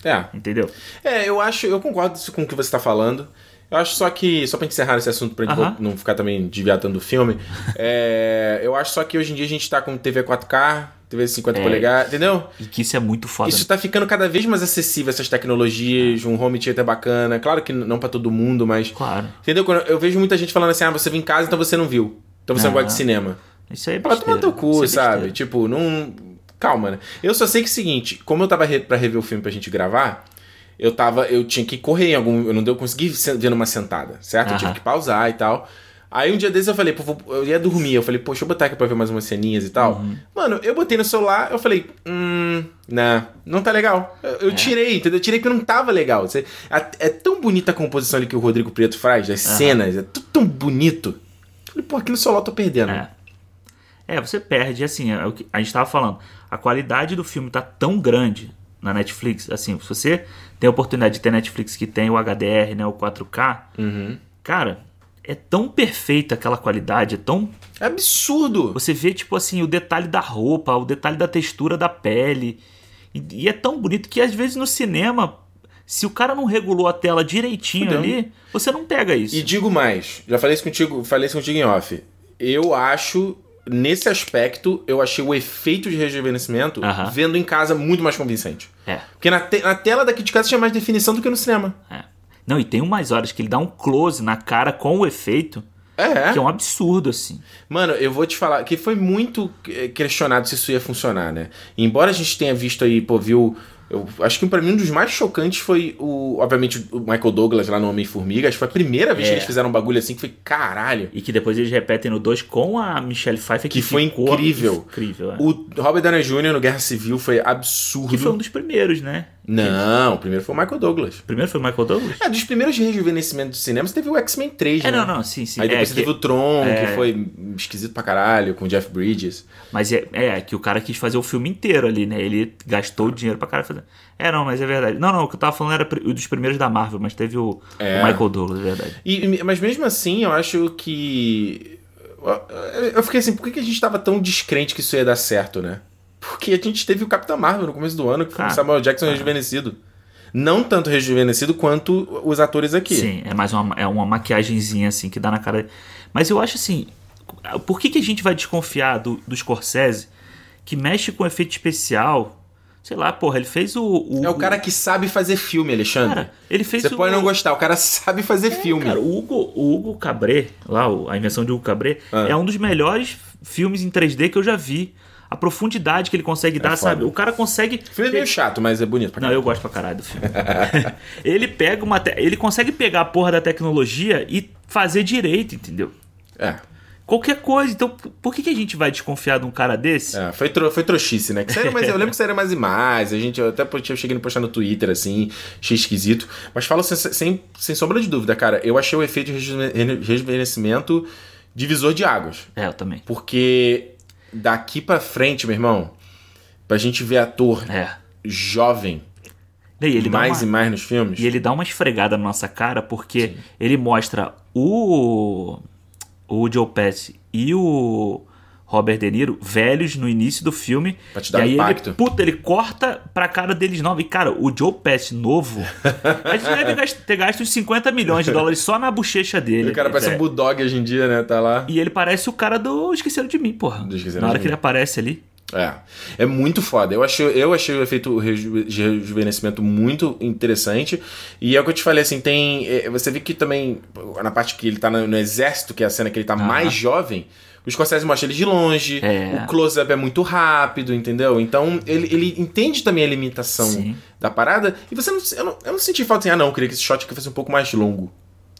É. Entendeu? É, eu acho, eu concordo com o que você tá falando. Eu acho só que, só pra encerrar esse assunto, pra gente Aham. não ficar também desviado tanto do filme, (laughs) é, eu acho só que hoje em dia a gente tá com TV 4K, TV 50 É. polegadas, entendeu? E que isso é muito foda. Isso tá ficando cada vez mais acessível, essas tecnologias, um home theater bacana. Claro que não pra todo mundo, mas. Claro. Entendeu? Quando eu vejo muita gente falando assim: ah, você viu em casa, então você não viu. Então você não Ah. gosta de cinema. Isso aí é besteira. tomar teu cu, é sabe? Tipo, não. Calma, né? Eu só sei que é o seguinte: como eu tava re... pra rever o filme pra gente gravar, eu tava. Eu tinha que correr em algum. Eu não deu consegui se- ver numa sentada, certo? Eu tive que pausar e tal. Aí um dia desses eu falei, pô, eu ia dormir. Eu falei, pô, deixa eu botar aqui pra ver mais umas ceninhas e tal. Uhum. Mano, eu botei no celular, eu falei, hum, não, não tá legal. Eu, eu É. tirei, entendeu? Eu tirei porque não tava legal. Você- é, é tão bonita a composição ali que o Rodrigo Preto faz, das cenas, é tudo tão bonito. Eu falei, pô, aqui no celular eu tô perdendo. É. É, você perde, assim, é o que a gente tava falando. A qualidade do filme tá tão grande na Netflix, assim, se você tem a oportunidade de ter Netflix que tem o HDR, né, o 4K, Uhum. cara, é tão perfeita aquela qualidade, é tão... É absurdo. Você vê, tipo assim, o detalhe da roupa, o detalhe da textura da pele, e, e é tão bonito que às vezes no cinema, se o cara não regulou a tela direitinho Fudeu. ali, você não pega isso. E digo mais, já falei isso contigo, falei isso contigo em off. Eu acho, nesse aspecto, eu achei o efeito de rejuvenescimento Aham. vendo em casa muito mais convincente. É. Porque na, te- na tela daqui de casa tinha mais definição do que no cinema. É. Não, e tem umas horas que ele dá um close na cara com o efeito, É. que é um absurdo, assim. Mano, eu vou te falar que foi muito questionado se isso ia funcionar, né? Embora a gente tenha visto aí, pô, viu. Eu acho que pra mim um dos mais chocantes foi o. Obviamente, o Michael Douglas lá no Homem-Formiga. Acho que foi a primeira vez É. que eles fizeram um bagulho assim que foi caralho. E que depois eles repetem no 2 com a Michelle Pfeiffer, que, Que foi incrível. Incrível, é. O Robert Downey Jr. no Guerra Civil foi absurdo. Que foi um dos primeiros, né? Não, o primeiro foi o Michael Douglas. O primeiro foi o Michael Douglas? É, dos primeiros rejuvenescimentos do cinema, você teve o X-Men 3, É, né? não, não, sim, sim. Aí depois é, você que- teve o Tron, é. que foi esquisito pra caralho, com o Jeff Bridges. Mas é, é, que o cara quis fazer o filme inteiro ali, né? Ele gastou dinheiro pra cara fazer. É, não, mas é verdade. Não, não, o que eu tava falando era o dos primeiros da Marvel, mas teve o, É. o Michael Douglas, é verdade. E, mas mesmo assim, eu acho que. Eu fiquei assim, por que que a gente tava tão descrente que isso ia dar certo, né? Porque a gente teve o Capitão Marvel no começo do ano, que foi o Cara, Samuel Jackson rejuvenescido. Não tanto rejuvenescido quanto os atores aqui. Sim, é mais uma, é uma maquiagenzinha assim que dá na cara. Mas eu acho assim, por que, que a gente vai desconfiar do, do Scorsese que mexe com efeito especial? Sei lá, porra, ele fez o. o É o cara que sabe fazer filme, Alexandre. Cara, ele fez Você o, pode não gostar, o cara (laughs) sabe fazer filme. Cara, o Hugo, o Hugo Cabré, lá, o- a invenção de Hugo Cabré, Ah. é um dos melhores filmes em 3D que eu já vi. A profundidade que ele consegue dar, É foda. sabe? O cara consegue. O filme é meio chato, mas é bonito pra Não, eu gosto pra caralho do filme. (laughs) (laughs) ele pega uma. te- Ele consegue pegar a porra da tecnologia e fazer direito, entendeu? É. Qualquer coisa. Então, por que, que a gente vai desconfiar de um cara desse? É, foi, tro, foi trouxice, né? Que mais, (laughs) eu lembro que saíram mais imagens, a gente eu até eu cheguei a postar no Twitter, assim, achei esquisito. Mas falo sem, sem, sem sombra de dúvida, cara, eu achei o efeito de rejuve- rejuvenescimento divisor de águas. É, eu também. Porque daqui pra frente, meu irmão, pra gente ver ator É. jovem E mais uma- e mais nos filmes. E ele dá uma esfregada na nossa cara porque ele mostra o o Joe Pesci e o Robert De Niro velhos no início do filme. Pra te dar e aí impacto. ele, puta, ele corta pra cara deles novos. E cara, o Joe Pesci novo, (laughs) a gente deve ter gasto uns 50 milhões de dólares só na bochecha dele. o cara parece É. um bulldog hoje em dia, né? Tá lá. E ele parece o cara do Esqueceram de Mim, porra. Do Esqueceram Na hora que Mim. ele aparece ali. É. É muito foda. Eu achei, eu achei o efeito reju- de rejuvenescimento muito interessante. E é o que eu te falei, assim, tem. é, Você vê que também, na parte que ele tá no, no exército, que é a cena que ele tá mais jovem, o Scorsese mostra ele de longe, É. o close-up é muito rápido, entendeu? Então ele, ele entende também a limitação Sim. da parada. E você não. Eu não, eu não senti falta assim, ah não, eu queria que esse shot aqui fosse um pouco mais longo.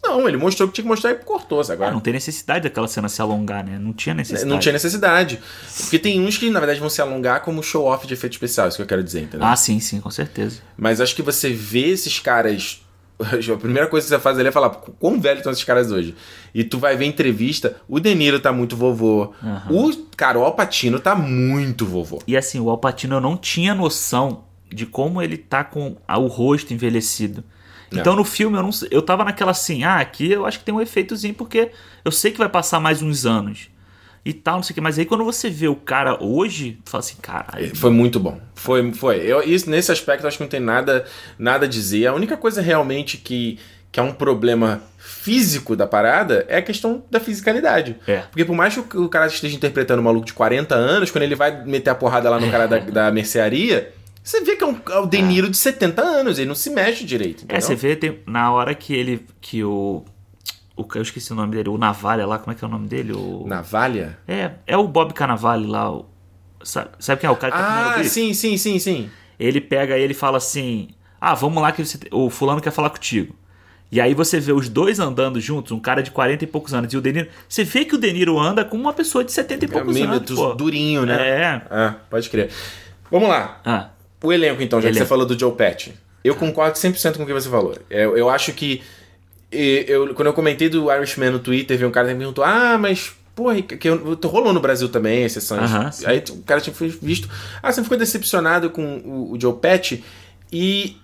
Não, ele mostrou o que tinha que mostrar e cortou, sabe? Ah, não tem necessidade daquela cena se alongar, né? Não tinha necessidade. Não tinha necessidade. Porque tem uns que, na verdade, vão se alongar como show-off de efeito especial, isso que eu quero dizer, entendeu? Ah, sim, sim, com certeza. Mas acho que você vê esses caras. (laughs) A primeira coisa que você faz ali é falar quão velho estão esses caras hoje. E tu vai ver entrevista, o De Niro tá muito vovô. Aham. O Carol Patino tá muito vovô. E assim, o Alpatino eu não tinha noção de como ele tá com o rosto envelhecido. É. Então no filme eu não eu tava naquela assim, ah, aqui eu acho que tem um efeitozinho porque eu sei que vai passar mais uns anos. e tal, não sei o que. Mas aí quando você vê o cara hoje, tu fala assim, caralho. Foi muito bom. Foi, foi. Eu, isso, nesse aspecto, eu acho que não tem nada, nada a dizer. A única coisa realmente que, que é um problema físico da parada é a questão da fisicalidade. É. Porque por mais que o cara esteja interpretando um maluco de 40 anos, quando ele vai meter a porrada lá no cara da, (laughs) da mercearia, você vê que é, um, é o De Niro de 70 anos, ele não se mexe direito. É, entendeu? você vê tem, na hora que ele. que o. o eu esqueci o nome dele, o Navalha lá, como é que é o nome dele? O, Navalha? É, é o Bob Cannavale lá. O, sabe, sabe quem é o cara que tá Ah, sim, sim, sim, sim. Ele pega e ele fala assim: Ah, vamos lá que você, o fulano quer falar contigo. E aí você vê os dois andando juntos, um cara de 40 e poucos anos e o Deniro. Você vê que o Deniro anda com uma pessoa de 70 e poucos anos. Milímetros Pô. durinho, né? É. Ah, pode crer. Vamos lá. Ah, O elenco, então, já que Elenco. você falou do Joe Pesci. Eu concordo 100% com o que você falou. Eu, eu acho que... Eu, quando eu comentei do Irishman no Twitter, veio um cara que me perguntou, ah, mas... Porra, que, que eu- rolou no Brasil também. Aham, sim. Aí o cara tinha visto... Ah, você ficou decepcionado com o, o Joe Pesci e...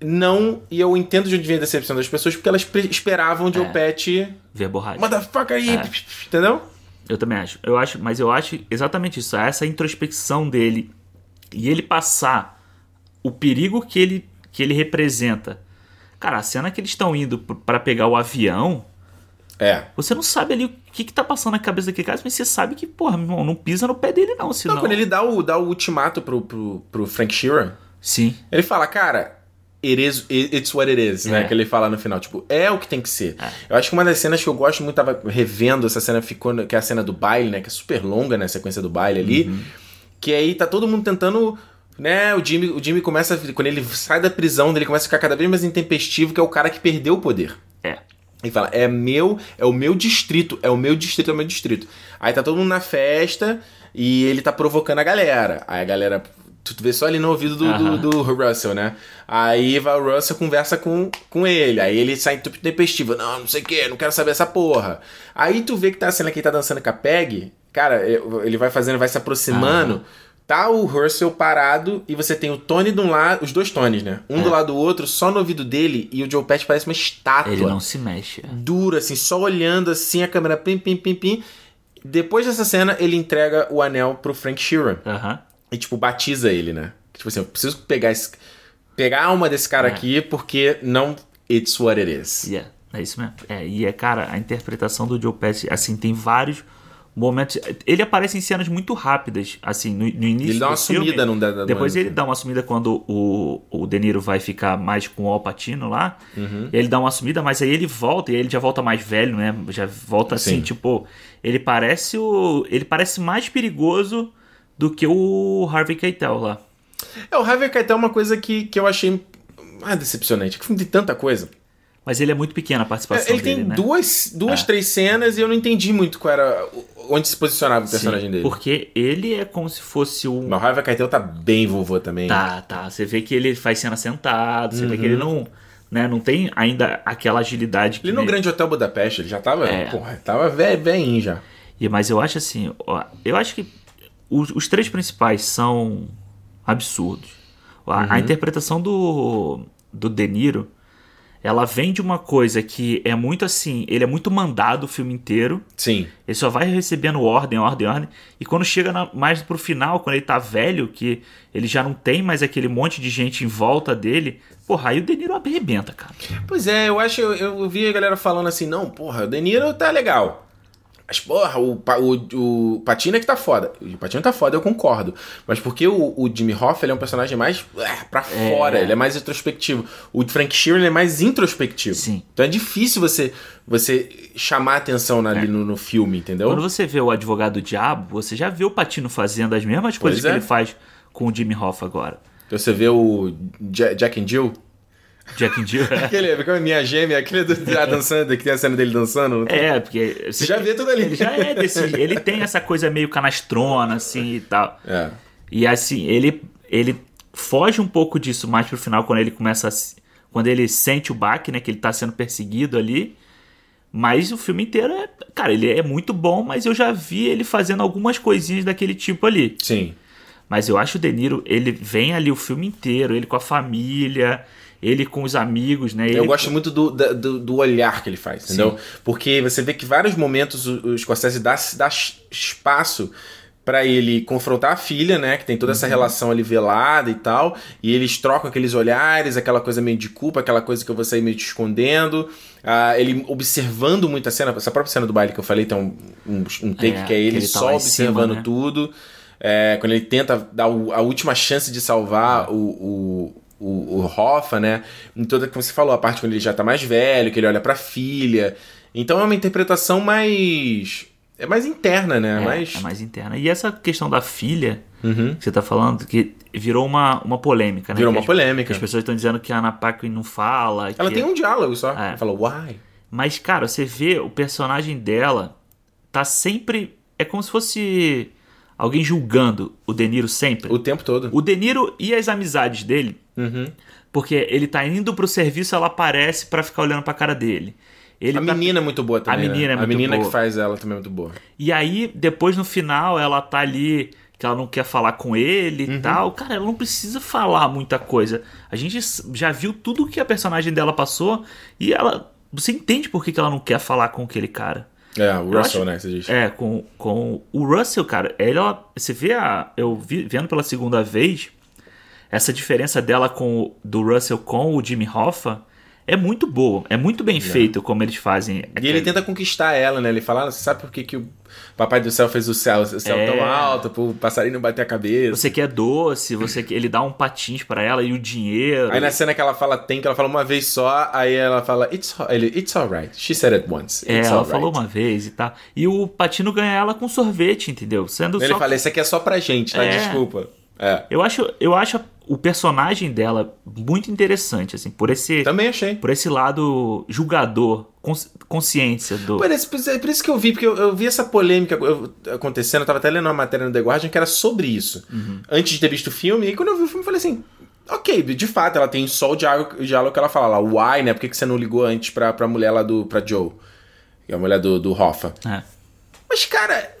Não, e eu entendo de onde vem a decepção das pessoas, porque elas esperavam o Joe É. Pesci... verborrágico. Motherfucker aí, É. entendeu? Eu também acho. Eu acho, mas eu acho exatamente isso, essa introspecção dele e ele passar o perigo que ele que ele representa. Cara, a cena que eles estão indo p- pra pegar o avião, É. você não sabe ali o que, que tá passando na cabeça daquele cara, mas você sabe que, porra, meu irmão, não pisa no pé dele não, senão... Não, quando ele dá o, dá o ultimato pro, pro, pro Frank Sheeran, Sim. Ele fala, cara, it is, it's what it is, né? É. Que ele fala no final, tipo, é o que tem que ser. Eu acho que uma das cenas que eu gosto muito, tava revendo essa cena, ficou, que é a cena do baile, né? Que é super longa, né? A sequência do baile ali. Uhum. Que aí tá todo mundo tentando. Né, o Jimmy, o Jimmy começa. Quando ele sai da prisão, ele começa a ficar cada vez mais intempestivo, que é o cara que perdeu o poder. É. Ele fala, é meu, é o meu distrito, é o meu distrito, é o meu distrito. Aí tá todo mundo na festa e ele tá provocando a galera. Aí a galera, tu vê só ali no ouvido do, Aham. do, do Russell, né? Aí vai o Russell conversa com, com ele. Aí ele sai tudo tempestivo. Não, não sei o que, não quero saber essa porra. Aí tu vê que tá a cena que ele tá dançando com a Peg. Cara, ele vai fazendo, vai se aproximando. Tá o Russell parado e você tem o Tony de um lado, os dois Tonys, né? Um do lado do outro, só no ouvido dele, e o Joe Pesci parece uma estátua Ele não se mexe. é. duro, assim, só olhando assim, a câmera pim, pim, pim, pim. Depois dessa cena, ele entrega o anel pro Frank Sheeran. Aham. E, tipo, batiza ele, né? Tipo assim, eu preciso pegar esse. Pegar a alma desse cara É. aqui, porque não. It's what it is. Yeah, é isso mesmo. É, e é, cara, a interpretação do Joe Pesci, assim, tem vários momentos. Ele aparece em cenas muito rápidas, assim, no, no início. Ele dá uma sumida da- da- Depois ele dá uma sumida quando o, o De Niro vai ficar mais com o Al Pacino lá. Uhum. Ele dá uma sumida, mas aí ele volta, e aí ele já volta mais velho, né? Já volta assim, Sim. tipo. Ele parece o. Ele parece mais perigoso do que o Harvey Keitel lá. É, o Harvey Keitel é uma coisa que, que eu achei. Ah, decepcionante. Que filme de tanta coisa. Mas ele é muito pequena a participação ele dele, tem né? duas, duas É. três cenas e eu não entendi muito qual era. onde se posicionava o Sim, personagem dele. Porque ele é como se fosse o. Mas o Harvey Keitel tá bem vovô também. Tá, tá. Você vê que ele faz cena sentado, você vê que ele Uhum. não, né, não tem ainda aquela agilidade que Ele no ele- Grande Hotel Budapeste, ele já tava. É. Porra, tava velho, velhinho já. E, mas eu acho assim, ó, eu acho que os, os três principais são absurdos. A, Uhum. a interpretação do, do De Niro, ela vem de uma coisa que é muito assim, ele é muito mandado o filme inteiro, Sim. ele só vai recebendo ordem, ordem, ordem. E quando chega na- mais pro final, quando ele tá velho, que ele já não tem mais aquele monte de gente em volta dele, porra, aí o De Niro arrebenta, cara. Pois é, eu acho, eu, eu vi a galera falando assim, não, porra, o De Niro tá legal. Mas, porra, o, o, o Patino é que tá foda. O Patino tá foda, eu concordo. Mas porque o, o Jimmy Hoffa ele é um personagem mais é, pra fora, ele é mais introspectivo. O Frank Sheeran é mais introspectivo. Sim. Então é difícil você, você chamar atenção ali no, no filme, entendeu? Quando você vê o Advogado do Diabo, você já vê o Patino fazendo as mesmas coisas Pois que é. ele faz com o Jimmy Hoffa agora. Então você vê o Ja- Jack and Jill, Jack and Jill. (laughs) aquele, como é minha gêmea, aquele do, da dançando, que tem a cena dele dançando. é, porque. Você já vê tudo ali. Ele já é desse. Ele tem essa coisa meio canastrona, assim e tal. É. E assim, ele, ele foge um pouco disso mais pro final, quando ele começa a. Quando ele sente o baque, né? Que ele tá sendo perseguido ali. Mas o filme inteiro é. Cara, ele é muito bom, mas eu já vi ele fazendo algumas coisinhas daquele tipo ali. Sim. Mas eu acho o De Niro, ele vem ali o filme inteiro, ele com a família, ele com os amigos, né? Ele Eu gosto muito do, do, do olhar que ele faz, entendeu? Porque você vê que vários momentos o, o Scorsese dá, dá espaço pra ele confrontar a filha, né? Que tem toda essa Uhum. relação ali velada e tal. E eles trocam aqueles olhares, aquela coisa meio de culpa, aquela coisa que eu vou sair meio te escondendo. Ah, ele observando muito a cena. Essa própria cena do baile que eu falei tem um, um, um take É, que é ele, que ele tá só em observando cima, né? tudo. É, quando ele tenta dar o- a última chance de salvar o, o, o, o Hoffa, né? Em toda, como você falou, a parte quando ele já tá mais velho, que ele olha pra filha. Então é uma interpretação mais. É mais interna, né? é, mais... é mais interna. E essa questão da filha Uhum. que você tá falando, que virou uma, uma polêmica, né? Virou Que uma as- polêmica. As pessoas estão dizendo que a Ana Paquin não fala. Ela que- tem um diálogo só. É. Ela fala, why? Mas, cara, você vê o personagem dela tá sempre. É como se fosse alguém julgando o De Niro sempre. O tempo todo. O De Niro e as amizades dele, Uhum. porque ele tá indo pro serviço, ela aparece pra ficar olhando pra cara dele. Ele A tá- menina é muito boa também. A menina né? é muito A menina boa. que faz ela também é muito boa. E aí, depois no final, ela tá ali que ela não quer falar com ele Uhum. e tal. Cara, ela não precisa falar muita coisa. A gente já viu tudo que a personagem dela passou e ela. Você entende por que que ela não quer falar com aquele cara. É, o Eu Russell, acho- né? Você diz. É, com, com o Russell, cara, ela. Você vê a. Eu vi, vendo pela segunda vez, essa diferença dela com o- do Russell com o Jimmy Hoffa é muito boa. É muito bem feito como eles fazem. E ele tenta conquistar ela, né? Ele fala, ah, você sabe por que, que o Papai do Céu fez o céu, o céu É. tão alto, pro passarinho bater a cabeça. Você quer doce, você quer- ele dá um patins pra ela e o dinheiro. Aí na cena que ela fala tem, que ela fala uma vez só, aí ela fala, it's, ele, it's alright. She said it once. É, It's ela alright. falou uma vez e tal. E o Patino ganha ela com sorvete, entendeu? Sendo Ele só. fala, esse aqui é só pra gente, tá? É. Desculpa. É. Eu acho, eu acho o personagem dela muito interessante, assim, por esse, Também achei. por esse lado julgador, cons- consciência do. Por por isso- por isso que eu vi, porque eu, eu vi essa polêmica eu- acontecendo, eu tava até lendo uma matéria no The Guardian que era sobre isso. Uhum. Antes de ter visto o filme, e quando eu vi o filme, eu falei assim. Ok, de fato, ela tem só o diálogo, o diálogo que ela fala lá, why, né? Por que, que você não ligou antes pra, pra mulher lá do. pra Joe? Que é a mulher do, do Hoffa. É, Mas, cara,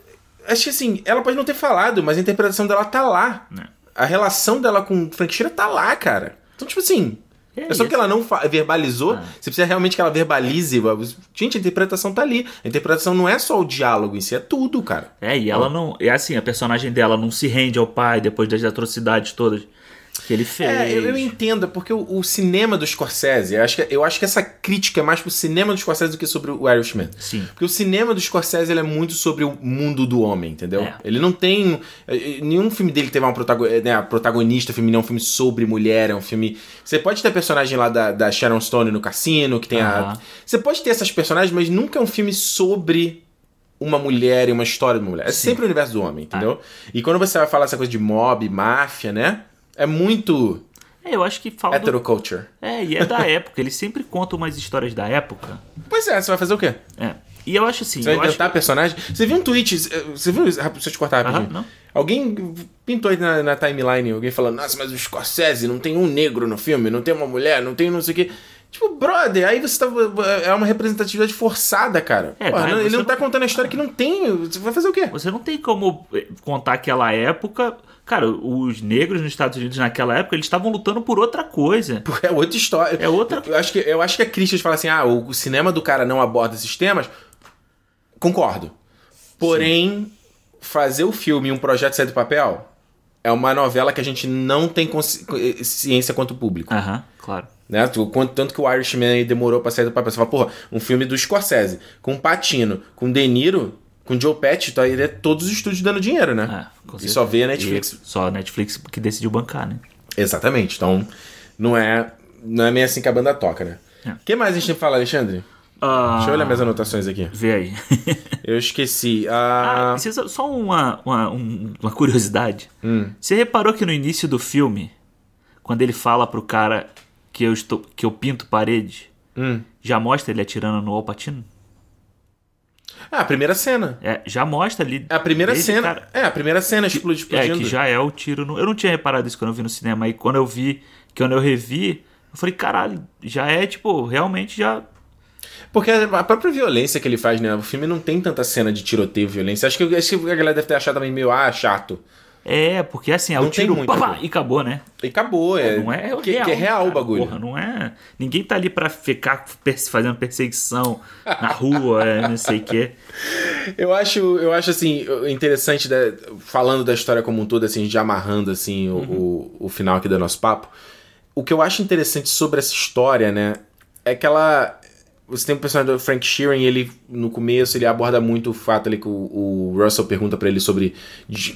acho que assim, ela pode não ter falado, mas a interpretação dela tá lá. É. A relação dela com o Frank Sheeran tá lá, cara. Então, tipo assim. É É, só isso. ela não verbalizou. Ah. Você precisa realmente que ela verbalize. Gente, a interpretação tá ali. A interpretação não é só o diálogo em si, é tudo, cara. É, e ela não. É assim, a personagem dela não se rende ao pai depois das atrocidades todas que ele fez. É, eu, eu entendo, é porque o, o cinema do Scorsese, eu acho, que, eu acho que essa crítica é mais pro cinema do Scorsese do que sobre o Irishman. Sim. Porque o cinema do Scorsese ele é muito sobre o mundo do homem, entendeu? É. Ele não tem. eh, eh, Nenhum filme dele teve uma eh, né, a protagonista feminina, é um filme sobre mulher, é um filme. Você pode ter a personagem lá da, da Sharon Stone no cassino, que tem a. Você pode ter essas personagens, mas nunca é um filme sobre uma mulher e uma história de uma mulher. É sempre o universo do homem, entendeu? E quando você vai falar essa coisa de mob, máfia, né? É muito É, eu acho que fala. Do... heteroculture. É, e é da (laughs) época. Eles sempre contam umas histórias da época. Pois é, você vai fazer o quê? É. E eu acho assim. Você vai acho inventar personagem? Você viu um tweet? Você viu? Rápido, Deixa eu te cortar rapidinho. Aham. Alguém pintou aí na, na timeline, alguém falando, nossa, mas o Scorsese não tem um negro no filme, não tem uma mulher, não tem não sei o quê. Tipo, brother, aí você tá. É uma representatividade forçada, cara. É, Porra, mas não- ele não tá não- contando a história que não tem. Você vai fazer o quê? Você não tem como eh, contar aquela época. Cara, os negros nos Estados Unidos naquela época, eles estavam lutando por outra coisa. É outra história. É outra- Eu acho que, eu acho que a Christian fala assim: ah, o cinema do cara não aborda esses temas. Concordo. Porém, fazer o filme um projeto sair do papel é uma novela que a gente não tem consci- ciência quanto público. Aham, claro. Né? Tanto que o Irishman aí demorou pra sair do papel. Você fala, porra, um filme do Scorsese, com Patino, com De Niro, com Joe Pesci, tá aí é todos os estúdios dando dinheiro, né? É, com e só vê a Netflix. E só a Netflix que decidiu bancar, né? Exatamente. Então, não é, não é meio assim que a banda toca, né? O É. que mais a gente tem pra falar, Alexandre? Ah, Deixa eu olhar minhas anotações aqui. Vê aí. (laughs) Eu esqueci. Ah, Ah, você sabe- só uma, uma, um- uma curiosidade. Hum. Você reparou que no início do filme, quando ele fala pro cara que eu, estou, que eu pinto parede, hum. já mostra ele atirando no Alpatino? Ah, a primeira cena. É, já mostra ali. É a primeira cena. cara- É, a primeira cena É, explodindo. que já é o tiro no. Eu não tinha reparado isso quando eu vi no cinema. Aí quando eu vi, quando eu revi, eu falei, caralho, já é tipo, realmente já. Porque a própria violência que ele faz, né? O filme não tem tanta cena de tiroteio e violência. Acho que, acho que a galera deve ter achado também meio, ah, chato. É, porque assim, é o Não tiro muito, pá, pá, pô. e acabou, né? E acabou, é. Não é que, real. que é real o cara, bagulho. Porra, não é. Ninguém tá ali pra ficar fazendo perseguição na rua, é, não sei o quê. Eu acho, eu acho assim, interessante, né, falando da história como um todo, assim, já amarrando assim, o, o, o final aqui do nosso papo. O que eu acho interessante sobre essa história, né, é que ela. Você tem o personagem do Frank Sheeran ele, no começo, ele aborda muito o fato ali que o, o Russell pergunta pra ele sobre.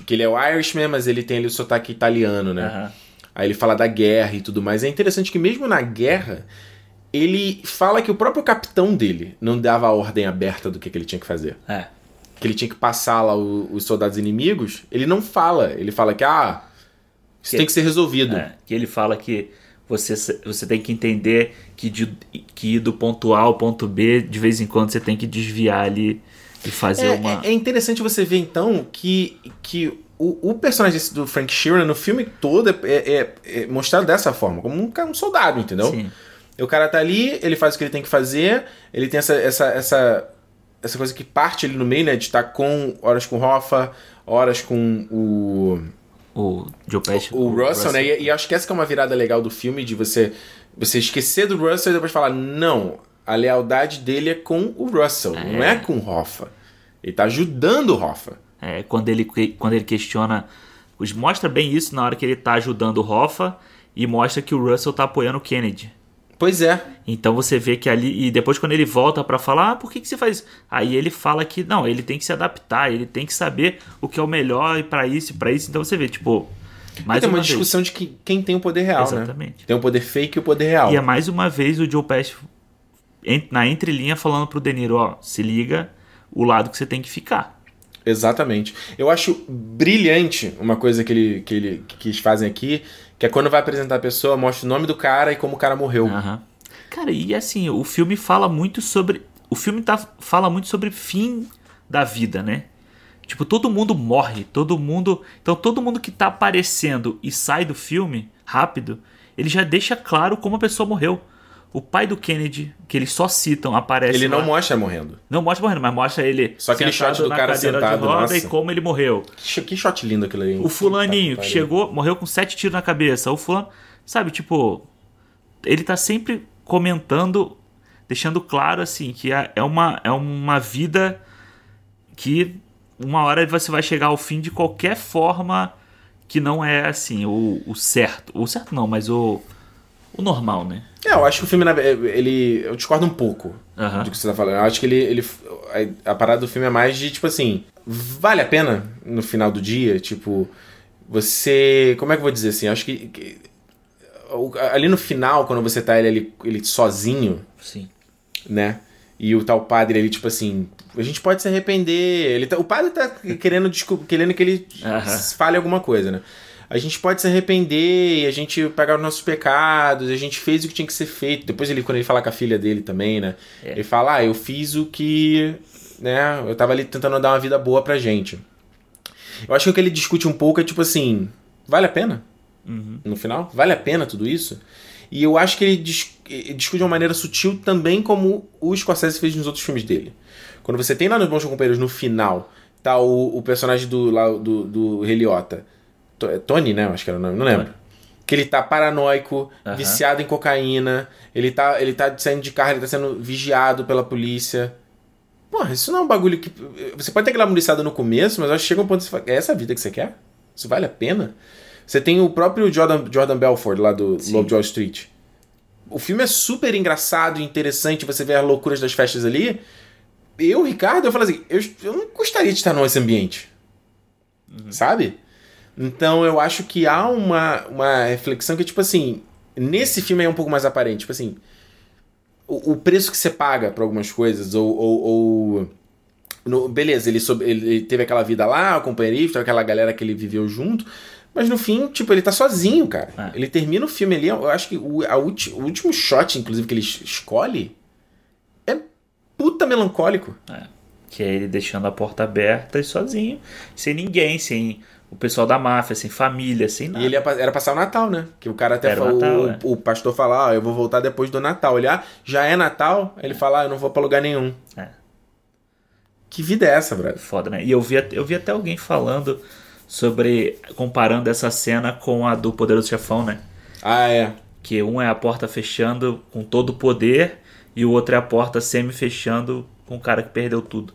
que ele é o Irishman, mas ele tem ali o sotaque italiano, né? Aham. Aí ele fala da guerra e tudo mais. É interessante que mesmo na guerra, ele fala que o próprio capitão dele não dava a ordem aberta do que, que ele tinha que fazer É. que ele tinha que passar lá o- os soldados inimigos, ele não fala. Ele fala que, ah, isso Que- tem que ser resolvido. É, que ele fala que você, você tem que entender que, de, que do ponto A ao ponto B, de vez em quando você tem que desviar ali e fazer É, uma. é- é interessante você ver, então, que, que o, o personagem do Frank Sheeran no filme todo é, é- é mostrado dessa forma, como um, um soldado, entendeu? Sim. O cara tá ali, ele faz o que ele tem que fazer, ele tem essa, essa, essa, essa coisa que parte ali no meio, né? De estar com horas com Hoffa, horas com o. O Joe Pesci. o Russell, né? E, e acho que essa que é uma virada legal do filme, de você, você esquecer do Russell e depois falar, não, a lealdade dele é com o Russell, não é com o Hoffa. Ele tá ajudando o Hoffa. É, quando ele, quando ele questiona. os- Mostra bem isso na hora que ele tá ajudando o Hoffa e mostra que o Russell tá apoiando o Kennedy. Pois é. Então você vê que ali. E depois, quando ele volta pra falar, ah, por que, que você faz isso? Aí ele fala que não, ele tem que se adaptar, ele tem que saber o que é o melhor e pra isso e pra isso. Então você vê, tipo. Mais e tem uma, uma vez. discussão de que, quem tem o poder real, né? Exatamente. Tem o poder fake e o poder real. E é mais uma vez o Joe Pesci en- na entrelinha falando pro De Niro, ó, se liga o lado que você tem que ficar. Exatamente. Eu acho brilhante uma coisa que, ele, que, ele, que eles fazem aqui, que é quando vai apresentar a pessoa, mostra o nome do cara e como o cara morreu. Aham. Cara, e assim, o filme fala muito sobre. O filme tá, fala muito sobre fim da vida, né? Tipo, todo mundo morre, todo mundo. Então, todo mundo que tá aparecendo e sai do filme rápido, ele já deixa claro como a pessoa morreu. O pai do Kennedy, que eles só citam, aparece. Ele não lá. mostra morrendo. Não mostra morrendo, mas mostra ele. Só aquele shot do cara sentado, de roda nossa. e como ele morreu. Que, que shot lindo aquilo aí. O fulaninho que chegou, morreu com sete tiros na cabeça. O fulano, sabe, tipo, ele tá sempre comentando, deixando claro assim que é é uma é uma vida que uma hora você vai chegar ao fim de qualquer forma que não é assim o, o certo. O certo não, mas o o normal, né? É, eu acho que o filme, ele. Eu discordo um pouco do que você tá falando. Eu acho que ele. ele a, parada do filme é mais de, tipo assim. Vale a pena no final do dia? Tipo. Você. Como é que eu vou dizer assim? Eu acho que. que- ali no final, quando você tá ele, ali- ele sozinho, Sim. né? E o tal padre ali, tipo assim, a gente pode se arrepender. Ele tá- o padre tá querendo, querendo que ele Aham. fale alguma coisa, né? A gente pode se arrepender e a gente pagar os nossos pecados, a gente fez o que tinha que ser feito. Depois ele, quando ele fala com a filha dele também, né? É. Ele fala, ah, eu fiz o que. né? Eu tava ali tentando dar uma vida boa pra gente. Eu acho que o que ele discute um pouco é tipo assim, vale a pena? Uhum. no final? Vale a pena tudo isso? E eu acho que ele dis- ele discute de uma maneira sutil também como o Scorsese fez nos outros filmes dele. Quando você tem lá nos Bons Companheiros, no final, tá o, o personagem do, lá, do, do Heliota, Tony, né? Acho que era o nome, não lembro. Tony. Que ele tá paranoico, Aham. viciado em cocaína, ele tá, ele tá saindo de carro, ele tá sendo vigiado pela polícia. Porra, isso não é um bagulho que. Você pode ter glamourizado no começo, mas acho que chega um ponto que você fala, é essa a vida que você quer? Isso vale a pena? Você tem o próprio Jordan, Jordan Belfort lá do Sim. Lovejoy Street. O filme é super engraçado e interessante, você vê as loucuras das festas ali. Eu, Ricardo, eu falo assim, eu, eu não gostaria de estar nesse ambiente. Sabe? Então eu acho que há uma, uma reflexão que, tipo assim, nesse filme é um pouco mais aparente. Tipo assim, o, o preço que você paga pra algumas coisas, ou. ou, ou- no- beleza, ele, soube- ele- teve aquela vida lá, o companheirista, aquela galera que ele viveu junto. Mas no fim, tipo, ele tá sozinho, cara. É. Ele termina o filme ali, eu acho que o, a ulti- o último shot, inclusive, que ele es- escolhe é puta melancólico. É. Que é ele deixando a porta aberta e sozinho, sem ninguém, sem o pessoal da máfia, sem família, sem nada. E ele era passar o Natal, né? Que o cara até Era o falou, Natal, o, é. o pastor fala, ah, eu vou voltar depois do Natal. Ele, ah, já é Natal? Ele fala, ah, eu não vou pra lugar nenhum. É. Que vida é essa, brother? Foda, né? E eu vi, eu vi até alguém falando sobre comparando essa cena com a do Poderoso Chefão, né? Ah, é. Que um é a porta fechando com todo o poder e o outro é a porta semi-fechando com o cara que perdeu tudo.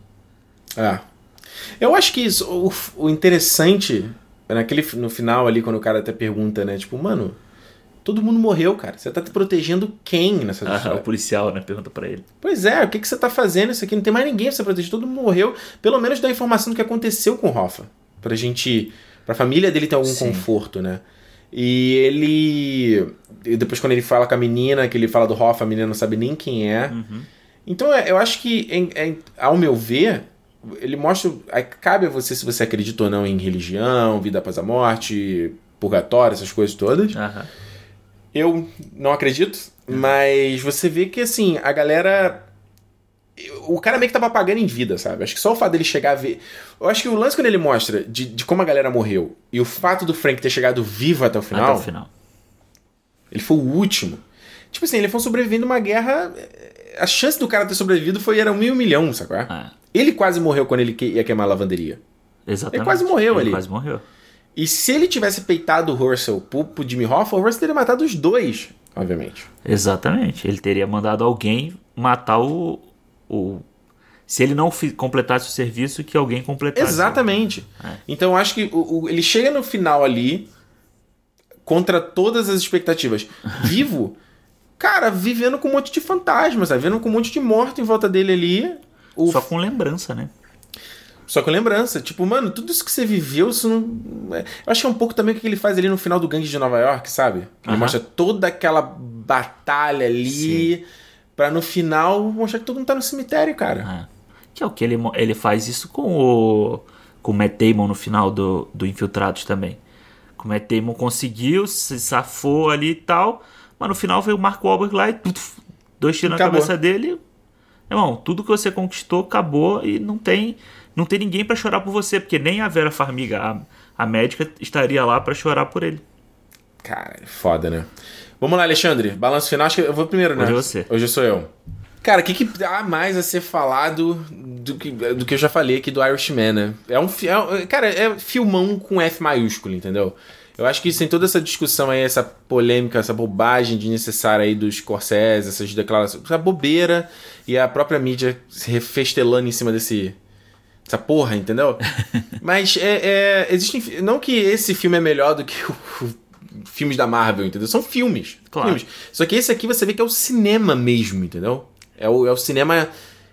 É. Eu acho que isso, o, o interessante, naquele, no final ali, quando o cara até pergunta, né? Tipo, mano, todo mundo morreu, cara. Você tá te protegendo quem nessa Ah, o história? policial, né? Pergunta pra ele. Pois é, o que, que você tá fazendo isso aqui? Não tem mais ninguém pra você proteger, todo mundo morreu. Pelo menos dá informação do que aconteceu com o Hoffa. Pra gente. Pra família dele ter algum Sim. conforto, né? E ele. e Depois, quando ele fala com a menina, que ele fala do Hoffa, a menina não sabe nem quem é. Uhum. Então é, eu acho que, ao meu ver, ele mostra. Cabe a você se você acredita ou não em religião, vida após a morte, purgatório, essas coisas todas. Aham. Eu não acredito, mas você vê que assim, a galera. O cara meio que tava pagando em vida, sabe? Acho que só o fato dele chegar a ver. Eu acho que o lance quando ele mostra de, de como a galera morreu e o fato do Frank ter chegado vivo até o final, Até o final. ele foi o último. Tipo assim, ele foi sobrevivendo uma guerra. A chance do cara ter sobrevivido foi era um mil milhão, sacou? É, Ele quase morreu quando ele ia queimar a lavanderia. exatamente. Ele quase morreu Ele ali. quase morreu. E se ele tivesse peitado o Russell pro, Jimmy Hoffa, o Russell teria matado os dois, obviamente. Exatamente. Ele teria mandado alguém matar o. o... Se ele não completasse o serviço, que alguém completasse. Exatamente. É. Então eu acho que o- o- ele chega no final ali, contra todas as expectativas, vivo, (laughs) cara, vivendo com um monte de fantasmas, sabe? Vivendo com um monte de morto em volta dele ali. O Só com lembrança, né? Só com lembrança. Tipo, mano, tudo isso que você viveu, isso não. é- Eu acho que é um pouco também o que ele faz ali no final do Gangue de Nova York, sabe? Ele Aham. mostra toda aquela batalha ali. Pra no final mostrar que todo mundo tá no cemitério, cara. É. Que é o que ele, ele faz isso com o. Com o Matt Damon no final do, do Infiltrados também. Com o Matt Damon conseguiu, se safou ali e tal. Mas no final veio o Mark Wahlberg lá e. tuf, dois tiros na cabeça dele. Irmão, tudo que você conquistou acabou e não tem. Não tem ninguém pra chorar por você, porque nem a Vera Farmiga, a, a médica, estaria lá pra chorar por ele. Cara, foda, né? Vamos lá, Alexandre. Balanço final. Acho que eu vou primeiro, né? Hoje é você. Hoje sou eu. Cara, o que, que há mais a ser falado do que, do que eu já falei aqui do Irishman, né? É um, é um- Cara, é filmão com F maiúsculo, entendeu? Eu acho que sem toda essa discussão aí, essa polêmica, essa bobagem desnecessária aí dos Scorsese, essas declarações, essa bobeira e a própria mídia se refestelando em cima desse. Essa porra, entendeu? (laughs) Mas é, é, existem. Não que esse filme é melhor do que o, o- filmes da Marvel, entendeu? São filmes. Claro. filmes. Só que esse aqui você vê que é o cinema mesmo, entendeu? É o, é o cinema.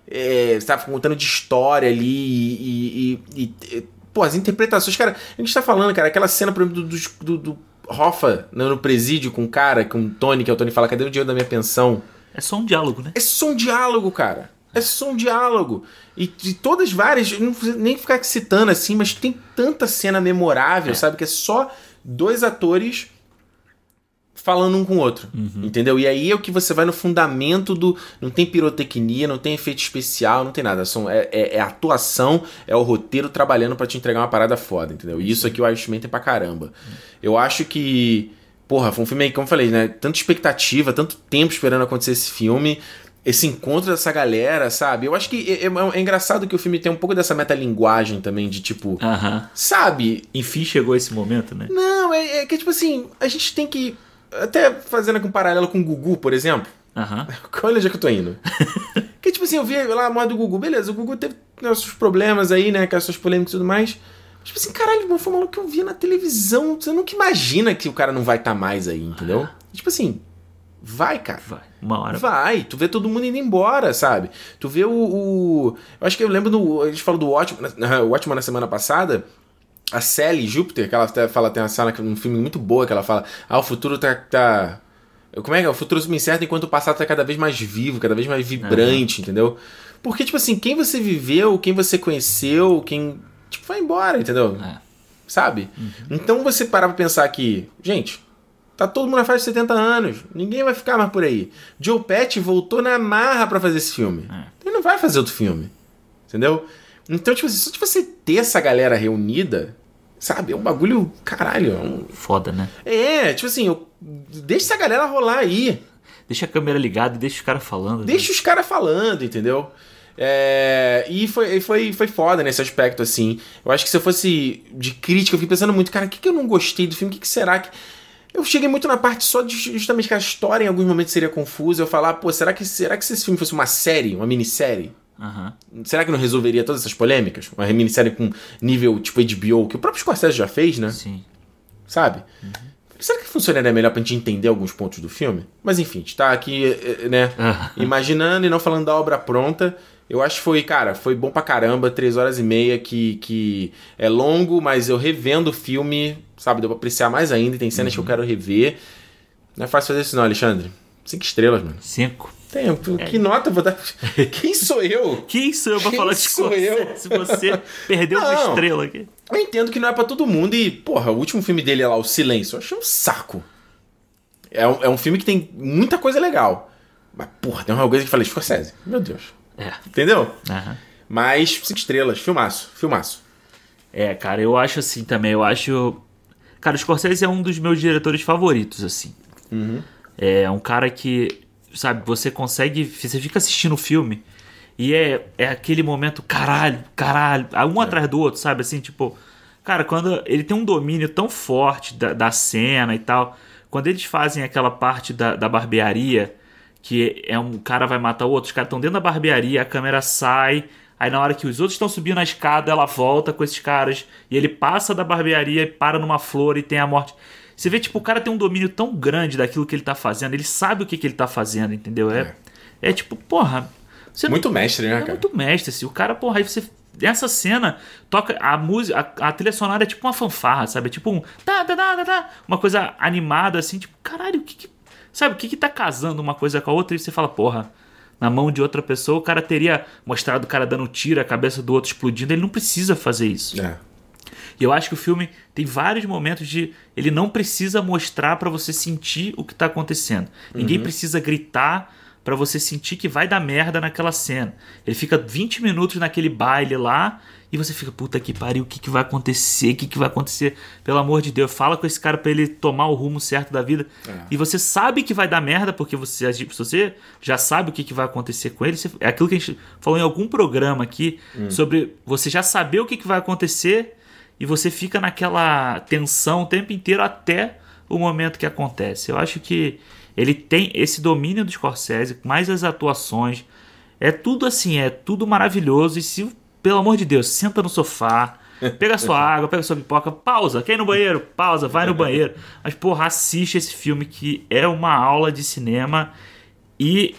É, você tá contando de história ali e. e- e- e- pô, as interpretações. Cara, a gente tá falando, cara, aquela cena, por exemplo, do, do, do, Hoffa né, no presídio com o cara, com o Tony, que é o Tony fala: cadê o dinheiro da minha pensão? É só um diálogo, né? É só um diálogo, cara. É só um diálogo. E de todas várias, eu não nem ficar citando assim, mas tem tanta cena memorável, sabe? Que é só dois atores falando um com o outro. Entendeu? E aí é o que você vai no fundamento do. Não tem pirotecnia, não tem efeito especial, não tem nada. São, é, é, é atuação, é o roteiro trabalhando pra te entregar uma parada foda, entendeu? E isso aqui o Irishman tem pra caramba. Eu acho que. Porra, foi um filme aí, como eu falei, né? Tanta expectativa, tanto tempo esperando acontecer esse filme. Esse encontro dessa galera, sabe? Eu acho que é, é- é engraçado que o filme tem um pouco dessa metalinguagem também, de tipo. Aham. Sabe? Enfim chegou esse momento, né? Não, é, é que tipo assim, a gente tem que. Até fazendo aqui um paralelo com o Gugu, por exemplo. Aham. (laughs) Olha onde é que eu tô indo. (laughs) que tipo assim, eu vi lá a morte do Gugu, beleza, o Gugu teve os seus problemas aí, né, com as suas polêmicas e tudo mais. Mas, tipo assim, caralho, foi um maluco que eu via na televisão. Você nunca imagina que o cara não vai estar mais aí, entendeu? Tipo assim, vai, cara. Vai. Uma hora. Vai, tu vê todo mundo indo embora, sabe? Tu vê o. o- eu acho que eu lembro do. A gente falou do Watchman, (laughs) Watchman na semana passada. A Sally Júpiter, que ela fala, tem uma cena, que- um filme muito boa que ela fala: Ah, o futuro tá. tá como é que é? O futuro se incerto enquanto o passado tá cada vez mais vivo, cada vez mais vibrante, entendeu? Porque, tipo assim, quem você viveu, quem você conheceu, quem. Tipo, vai embora, entendeu? É. Sabe? Então você parar pra pensar que, gente, tá todo mundo na faixa de 70 anos, ninguém vai ficar mais por aí. Joe Pesci voltou na marra pra fazer esse filme. É. Ele não vai fazer outro filme. Entendeu? Então, tipo assim, só de você ter essa galera reunida, sabe? É um bagulho, caralho. É, um- Foda, né? é, tipo assim, eu... deixa essa galera rolar aí. Deixa a câmera ligada e deixa os caras falando. né? Deixa os caras falando, entendeu? É, e foi, foi, foi foda nesse aspecto, assim. Eu acho que se eu fosse de crítica, eu fiquei pensando muito, cara, o que, que eu não gostei do filme? O que, que será que. Eu cheguei muito na parte só de justamente que a história em alguns momentos seria confusa. Eu falar, pô, será que, será que se esse filme fosse uma série, uma minissérie? Uhum. Será que não resolveria todas essas polêmicas? Uma minissérie com nível tipo HBO, que o próprio Scorsese já fez, né? Sim. Sabe? Uhum. Será que funcionaria melhor pra gente entender alguns pontos do filme? Mas enfim, a gente tá aqui, né, imaginando e não falando da obra pronta. Eu acho que foi, cara, foi bom pra caramba, três horas e meia, que, que é longo, mas eu revendo o filme, sabe, deu pra apreciar mais ainda, tem cenas uhum. que eu uhum. quero rever. Não é fácil fazer isso não, Alexandre. Cinco estrelas, mano. Cinco? Tem, é. que nota vou dar? (laughs) Quem sou eu? Quem sou eu pra Quem falar de sou eu? Se você perdeu não, uma estrela aqui. Eu entendo que não é para todo mundo e, porra, o último filme dele é lá, O Silêncio, eu achei um saco. É um, é um filme que tem muita coisa legal. Mas, porra, tem uma coisa que falei, Scorsese. Meu Deus. É. Entendeu? Uhum. Mas, cinco estrelas, filmaço, filmaço. É, cara, eu acho assim também, eu acho... Cara, o Scorsese é um dos meus diretores favoritos, assim. Uhum. É um cara que, sabe, você consegue... Você fica assistindo o filme e é, é aquele momento, caralho, caralho, um é. atrás do outro, sabe? Assim, tipo... Cara, quando ele tem um domínio tão forte da, da cena e tal... Quando eles fazem aquela parte da, da barbearia que é um cara vai matar o outro, os caras estão dentro da barbearia, a câmera sai, aí na hora que os outros estão subindo a escada, ela volta com esses caras, e ele passa da barbearia e para numa flor e tem a morte. Você vê, tipo, o cara tem um domínio tão grande daquilo que ele tá fazendo, ele sabe o que, que ele tá fazendo, entendeu? É, é. é tipo, porra. muito não, mestre, né, é cara? Muito mestre, assim. O cara, porra, aí você. Nessa cena, toca a música, a, a trilha sonora é tipo uma fanfarra, sabe? É tipo um. Tá, tá, tá, tá, uma coisa animada, assim, tipo, caralho, o que, que Sabe, o que que tá casando uma coisa com a outra e você fala, porra, na mão de outra pessoa o cara teria mostrado o cara dando tiro, a cabeça do outro explodindo, ele não precisa fazer isso. É. E eu acho que o filme tem vários momentos de. Ele não precisa mostrar para você sentir o que tá acontecendo. Uhum. Ninguém precisa gritar para você sentir que vai dar merda naquela cena. Ele fica 20 minutos naquele baile lá e você fica, puta que pariu, o que, que vai acontecer? O que, que vai acontecer? Pelo amor de Deus, fala com esse cara para ele tomar o rumo certo da vida. É. E você sabe que vai dar merda, porque você, você já sabe o que, que vai acontecer com ele. É aquilo que a gente falou em algum programa aqui hum. sobre você já saber o que, que vai acontecer e você fica naquela tensão o tempo inteiro até o momento que acontece. Eu acho que ele tem esse domínio do Scorsese, mais as atuações. É tudo assim, é tudo maravilhoso. E se, pelo amor de Deus, senta no sofá, (laughs) pega sua água, pega sua pipoca, pausa, quer ir no banheiro? Pausa, vai no (laughs) banheiro. Mas, porra, assiste esse filme que é uma aula de cinema e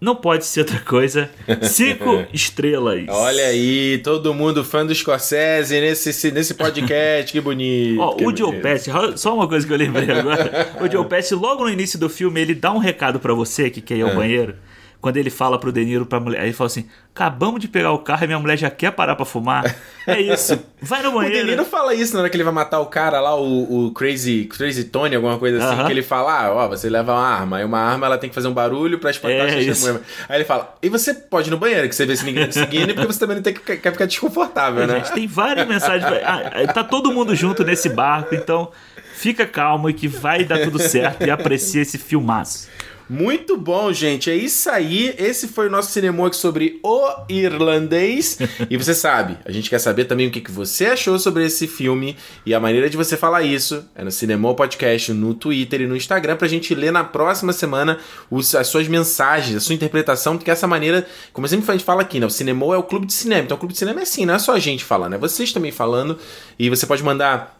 não pode ser outra coisa. (laughs) Cinco estrelas. Olha aí, todo mundo fã do Scorsese nesse, nesse podcast, que bonito. Ó, que o Joe Pesci, só uma coisa que eu lembrei (laughs) agora. o Joe Pesci, logo no início do filme, ele dá um recado para você que quer ir ao é. banheiro quando ele fala pro De Niro pra mulher, ele fala assim: acabamos de pegar o carro e minha mulher já quer parar pra fumar. (laughs) É isso, vai no banheiro. O De Niro fala isso na hora que ele vai matar o cara lá, o, o Crazy, Crazy Tony, alguma coisa assim, uh -huh. que ele fala: ah, ó, você leva uma arma, aí uma arma ela tem que fazer um barulho pra espantar é a mulher. Aí ele fala: e você pode ir no banheiro, que você vê se ninguém tá seguindo, porque você também não tem que, quer ficar desconfortável, é, né? Gente, tem várias mensagens. Ah, tá todo mundo junto nesse barco, então fica calmo e que vai dar tudo certo e aprecia esse filmaço. Muito bom, gente. É isso aí. Esse foi o nosso cinema sobre o irlandês. (laughs) e você sabe, a gente quer saber também o que, que você achou sobre esse filme. E a maneira de você falar isso é no Cinema Podcast, no Twitter e no Instagram, pra gente ler na próxima semana os, as suas mensagens, a sua interpretação, porque essa maneira, como sempre a gente fala aqui, né? O Cinema é o clube de cinema. Então o clube de cinema é assim, não é só a gente falando, é vocês também falando. E você pode mandar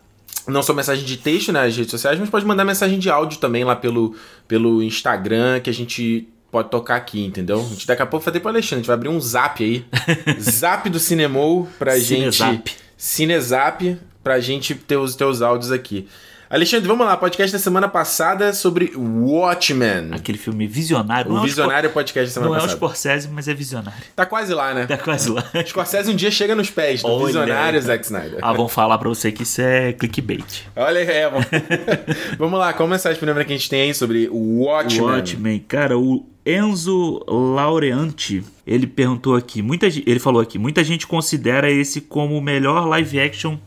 não só mensagem de texto nas redes sociais, mas pode mandar mensagem de áudio também lá pelo, pelo Instagram, que a gente pode tocar aqui, entendeu? A gente daqui a pouco vai ter pro Alexandre, a gente vai abrir um zap aí. (laughs) zap do Cinemou pra Cinezap. gente. Cinezap pra gente ter os teus áudios aqui. Alexandre, vamos lá, podcast da semana passada sobre Watchmen. Aquele filme visionário. O é visionário podcast da semana não passada. Não é o Scorsese, mas é visionário. Tá quase lá, né? Tá quase lá. (laughs) Scorsese um dia chega nos pés do Olha. visionário Zack Snyder. Ah, vão falar pra você que isso é clickbait. Olha aí, é, vamos... (laughs) vamos lá, qual mensagem primeira que a gente tem aí sobre Watchmen? Watchmen, cara, o Enzo Laureante, ele perguntou aqui, muita, ele falou aqui, muita gente considera esse como o melhor live action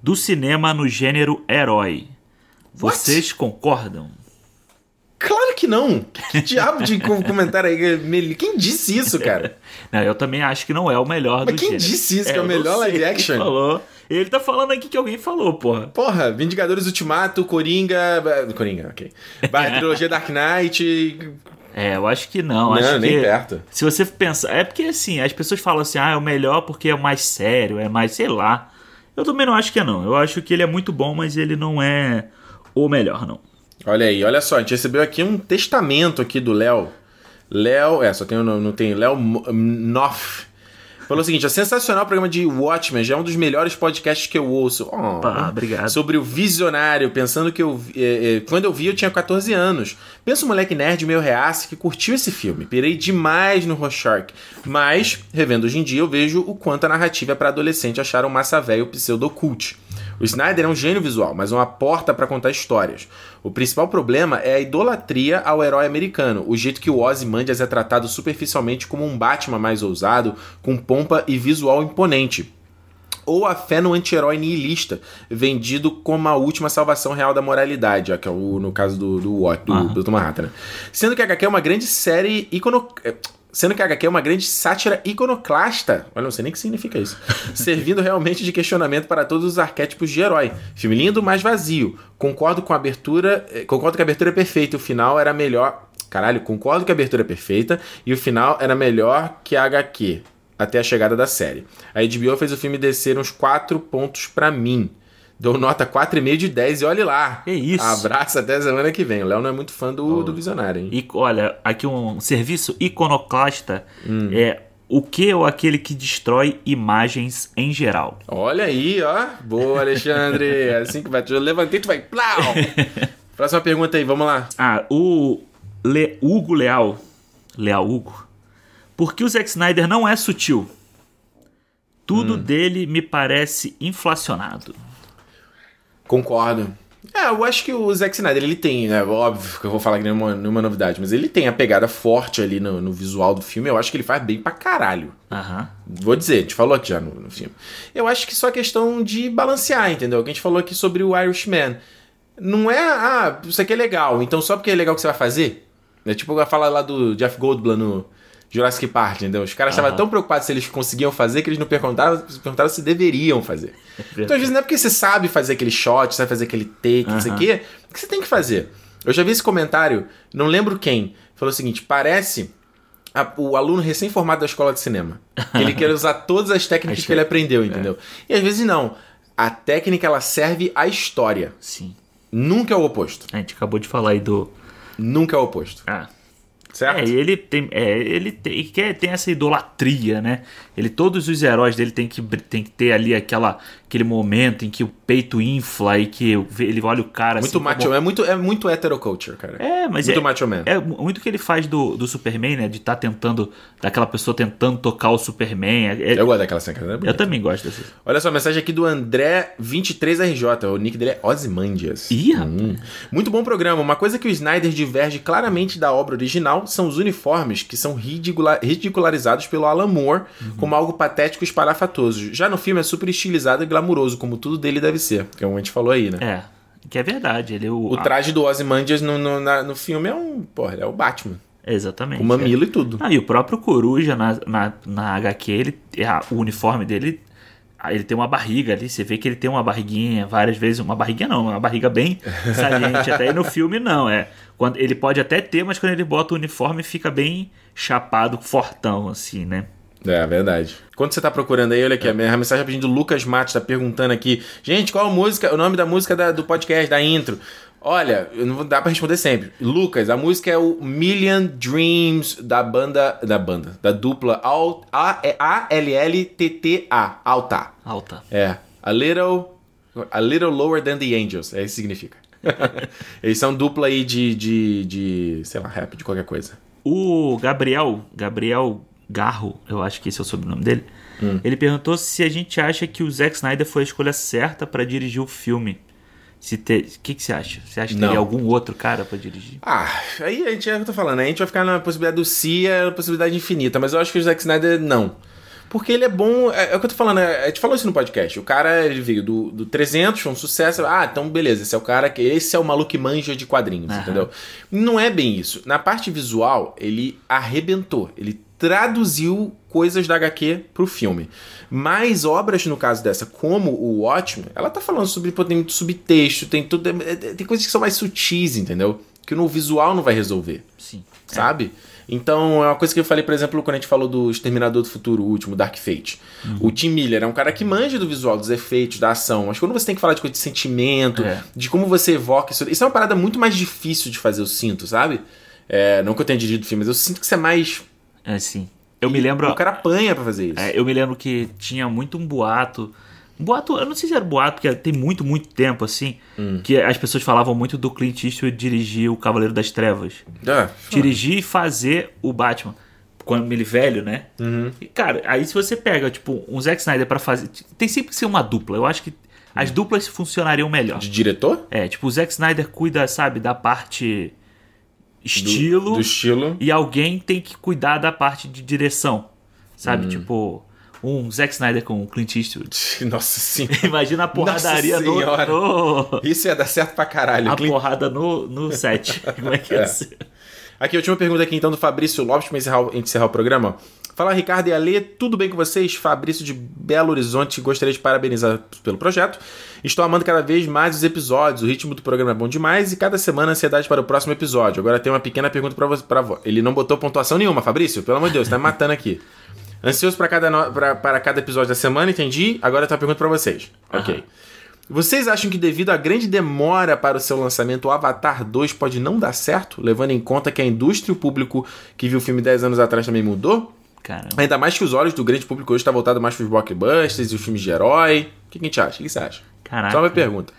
do cinema no gênero herói. Vocês What? concordam? Claro que não. Que diabo de com- (laughs) comentário aí? Quem disse isso, cara? (laughs) Não, eu também acho que não é o melhor Mas do quem gênero. disse isso, que é o eu melhor live action? falou. Ele tá falando aqui que alguém falou, porra. Porra, Vingadores Ultimato, Coringa. Coringa, ok. (laughs) Trilogia Dark Knight. É, eu acho que não. Não, acho nem que perto. Se você pensar. É porque assim, as pessoas falam assim, ah, é o melhor porque é o mais sério, é mais, sei lá. Eu também não acho que é, não. Eu acho que ele é muito bom, mas ele não é o melhor, não. Olha aí, olha só, a gente recebeu aqui um testamento aqui do Léo. Léo, é, só tem o nome, não tem, Léo Noff. Falou o seguinte, é sensacional o programa de Watchmen, já é um dos melhores podcasts que eu ouço. Oh, Pá, obrigado. Sobre o Visionário, pensando que eu... é, é, quando eu vi, eu tinha 14 anos. Pensa um moleque nerd meio reaça que curtiu esse filme. Pirei demais no Rorschach. Mas, revendo hoje em dia, eu vejo o quanto a narrativa é para adolescente achar um massa velho pseudocult. O Snyder é um gênio visual, mas uma porta para contar histórias. O principal problema é a idolatria ao herói americano, o jeito que o Ozymandias é tratado superficialmente como um Batman mais ousado, com pompa e visual imponente ou a fé no anti-herói nihilista, vendido como a última salvação real da moralidade, que é o, no caso do, do, do, do Dr. Manhattan. né? Sendo que a HQ é uma grande série icono... Sendo que a HQ é uma grande sátira iconoclasta. Olha, não sei nem o que significa isso. (laughs) servindo realmente de questionamento para todos os arquétipos de herói. Filme lindo, mas vazio. Concordo com a abertura. eh, Concordo que a abertura é perfeita. e O final era melhor. Caralho, concordo que a abertura é perfeita e o final era melhor que a HQ até a chegada da série. A HBO fez o filme descer uns 4 pontos pra mim. Dou nota 4,5 de 10 e olhe lá. Que isso? Abraço até semana que vem. O Léo não é muito fã do, do Visionário, hein? E olha, aqui um serviço iconoclasta Hum. é o que ou aquele que destrói imagens em geral. Olha aí, ó. Boa, Alexandre. É (laughs) assim que vai. Eu levantei, tu vai. Plau! (laughs) Próxima pergunta aí, vamos lá. Ah, o Le Hugo Leal. Leal Hugo. Por que o Zack Snyder não é sutil? Tudo Hum. dele me parece inflacionado. Concordo. É, eu acho que o Zack Snyder, ele tem, né? Óbvio que eu vou falar que nenhuma, nenhuma novidade, mas ele tem a pegada forte ali no, no visual do filme. Eu acho que ele faz bem pra caralho. Aham. Vou dizer, a gente falou aqui já no, no filme. Eu acho que só é questão de balancear, entendeu? Que a gente falou aqui sobre o Irishman. Não é, ah, isso aqui é legal, então só porque é legal que você vai fazer? É tipo eu falar lá do Jeff Goldblum no Jurassic Park, entendeu? Os caras estavam Aham. tão preocupados se eles conseguiam fazer que eles não perguntaram, perguntaram se deveriam fazer. Então, às vezes, não é porque você sabe fazer aquele shot, sabe fazer aquele take, não sei o Aham. quê, que você tem que fazer. Eu já vi esse comentário, não lembro quem, falou o seguinte: parece a- o aluno recém-formado da escola de cinema. Que ele quer usar todas as técnicas Acho que ele aprendeu, entendeu? E às vezes não. A técnica ela serve à história. Sim. Nunca é o oposto. A gente acabou de falar aí do. Nunca é o oposto. Ah. Certo? É, ele tem, é, ele tem, quer, tem essa idolatria, né? Ele, todos os heróis dele tem que, tem que ter ali aquela, aquele momento em que o peito infla e que ele olha o cara muito assim. macho, como- é muito é muito heteroculture, cara. É, mas muito é, macho man. é muito que ele faz do, do Superman, né? De estar tentando, daquela pessoa tentando tocar o Superman. É- é- Eu gosto daquela cena, é eu também gosto desse. Olha só, mensagem aqui do André 23RJ. O nick dele é Ozymandias. Ih. Hum. Muito bom programa. Uma coisa que o Snyder diverge claramente da obra original são os uniformes que são ridicula- ridicularizados pelo Alan Moore Uhum. como algo patético e espalhafatoso. Já no filme é super estilizado e glamuroso, como tudo dele deve ser. Que é o que a gente falou aí, né? É, que é verdade. Ele é o. O traje do Ozymandias no, no, na- no filme é um. Porra, é o Batman. exatamente. Com mamilo e tudo. Ah, e o próprio Coruja na, na, na HQ, ele, é, a- o uniforme dele, ele tem uma barriga ali, você vê que ele tem uma barriguinha várias vezes, uma barriguinha não, uma barriga bem (laughs) saliente, até aí no filme não, é. Quando, ele pode até ter, mas quando ele bota o uniforme fica bem chapado, fortão, assim, né? É, verdade. Quando você tá procurando aí, olha aqui, a minha mensagem pedindo do Lucas Matos, tá perguntando aqui. Gente, qual a música, o nome da música da- do podcast, da intro? Olha, eu não dar pra responder sempre. Lucas, a música é o Million Dreams da banda. Da banda. Da dupla Al- A- é A-L-L-T-T-A. Alta. Alta. É. A little. A little lower than the angels. É isso que significa. (laughs) Eles são dupla aí de, de, de. sei lá, rap, de qualquer coisa. O Gabriel, Gabriel Garro, eu acho que esse é o sobrenome dele, Hum. ele perguntou se a gente acha que o Zack Snyder foi a escolha certa pra dirigir o filme. Se ter... O que, que você acha? Você acha que Não. teria algum outro cara pra dirigir? Ah, aí a gente é o que eu tô falando, né? A gente vai ficar na possibilidade do Si, é a possibilidade infinita, mas eu acho que o Zack Snyder não. Porque ele é bom. É, é o que eu tô falando, é, a gente falou isso no podcast. O cara ele veio do, do 300, foi um sucesso. Ah, então beleza, esse é o cara que. Esse é o maluco que manja de quadrinhos, Aham. entendeu? Não é bem isso. Na parte visual, ele arrebentou. Ele traduziu coisas da HQ pro filme. Mas obras, no caso dessa, como o Watchmen, ela tá falando sobre. Pô, tem muito subtexto, tem tudo. é- é- Tem coisas que são mais sutis, entendeu? Que no visual não vai resolver Sim. sabe? Então, é uma coisa que eu falei, por exemplo, quando a gente falou do Exterminador do Futuro, o último, Dark Fate. O Tim Miller é um cara que manja do visual, dos efeitos, da ação, mas quando você tem que falar de coisa de sentimento, É. de como você evoca isso, isso é uma parada muito mais difícil de fazer, eu sinto, sabe? É, não que eu tenha dirigido filme, mas eu sinto que isso é mais. É assim. Eu me lembro. O cara apanha pra fazer isso. É, eu me lembro que tinha muito um boato. Um boato, eu não sei se era boato, porque tem muito, muito tempo assim. Hum. Que as pessoas falavam muito do Clint Eastwood dirigir o Cavaleiro das Trevas. Ah, Dirigir e fazer o Batman. Quando ele velho, né? Uhum. E, cara, aí se você pega, tipo, um Zack Snyder pra fazer. Tem sempre que ser uma dupla. Eu acho que as duplas funcionariam melhor. de diretor? É, tipo, o Zack Snyder cuida, sabe, da parte estilo. Do, estilo. E alguém tem que cuidar da parte de direção. Hum. Sabe? Tipo, um Zack Snyder com o Clint Eastwood. (laughs) Nossa senhora. (laughs) Imagina a porradaria Nossa no, no- Isso ia dar certo pra caralho. A Clint- porrada no, no set. (laughs) Como é que ia É. ser? Aqui, última pergunta aqui então do Fabrício Lopes para encerrar, encerrar o programa. Fala, Ricardo e Ale, tudo bem com vocês? Fabrício de Belo Horizonte, gostaria de parabenizar pelo projeto. Estou amando cada vez mais os episódios, o ritmo do programa é bom demais e cada semana ansiedade para o próximo episódio. Agora tem uma pequena pergunta para você. Pra... Ele não botou pontuação nenhuma, Fabrício, pelo amor de Deus, tá me matando aqui. (laughs) Ansioso para cada, no... pra- para cada episódio da semana, entendi. Agora tem uma pergunta para vocês. Ok. Vocês acham que devido à grande demora para o seu lançamento, o Avatar 2 pode não dar certo, levando em conta que a indústria e o público que viu o filme 10 anos atrás também mudou? Ainda mais que os olhos do grande público hoje estão voltados mais para os blockbusters e os filmes de herói. O que, que a gente acha? O que você acha? Caraca. Só uma pergunta.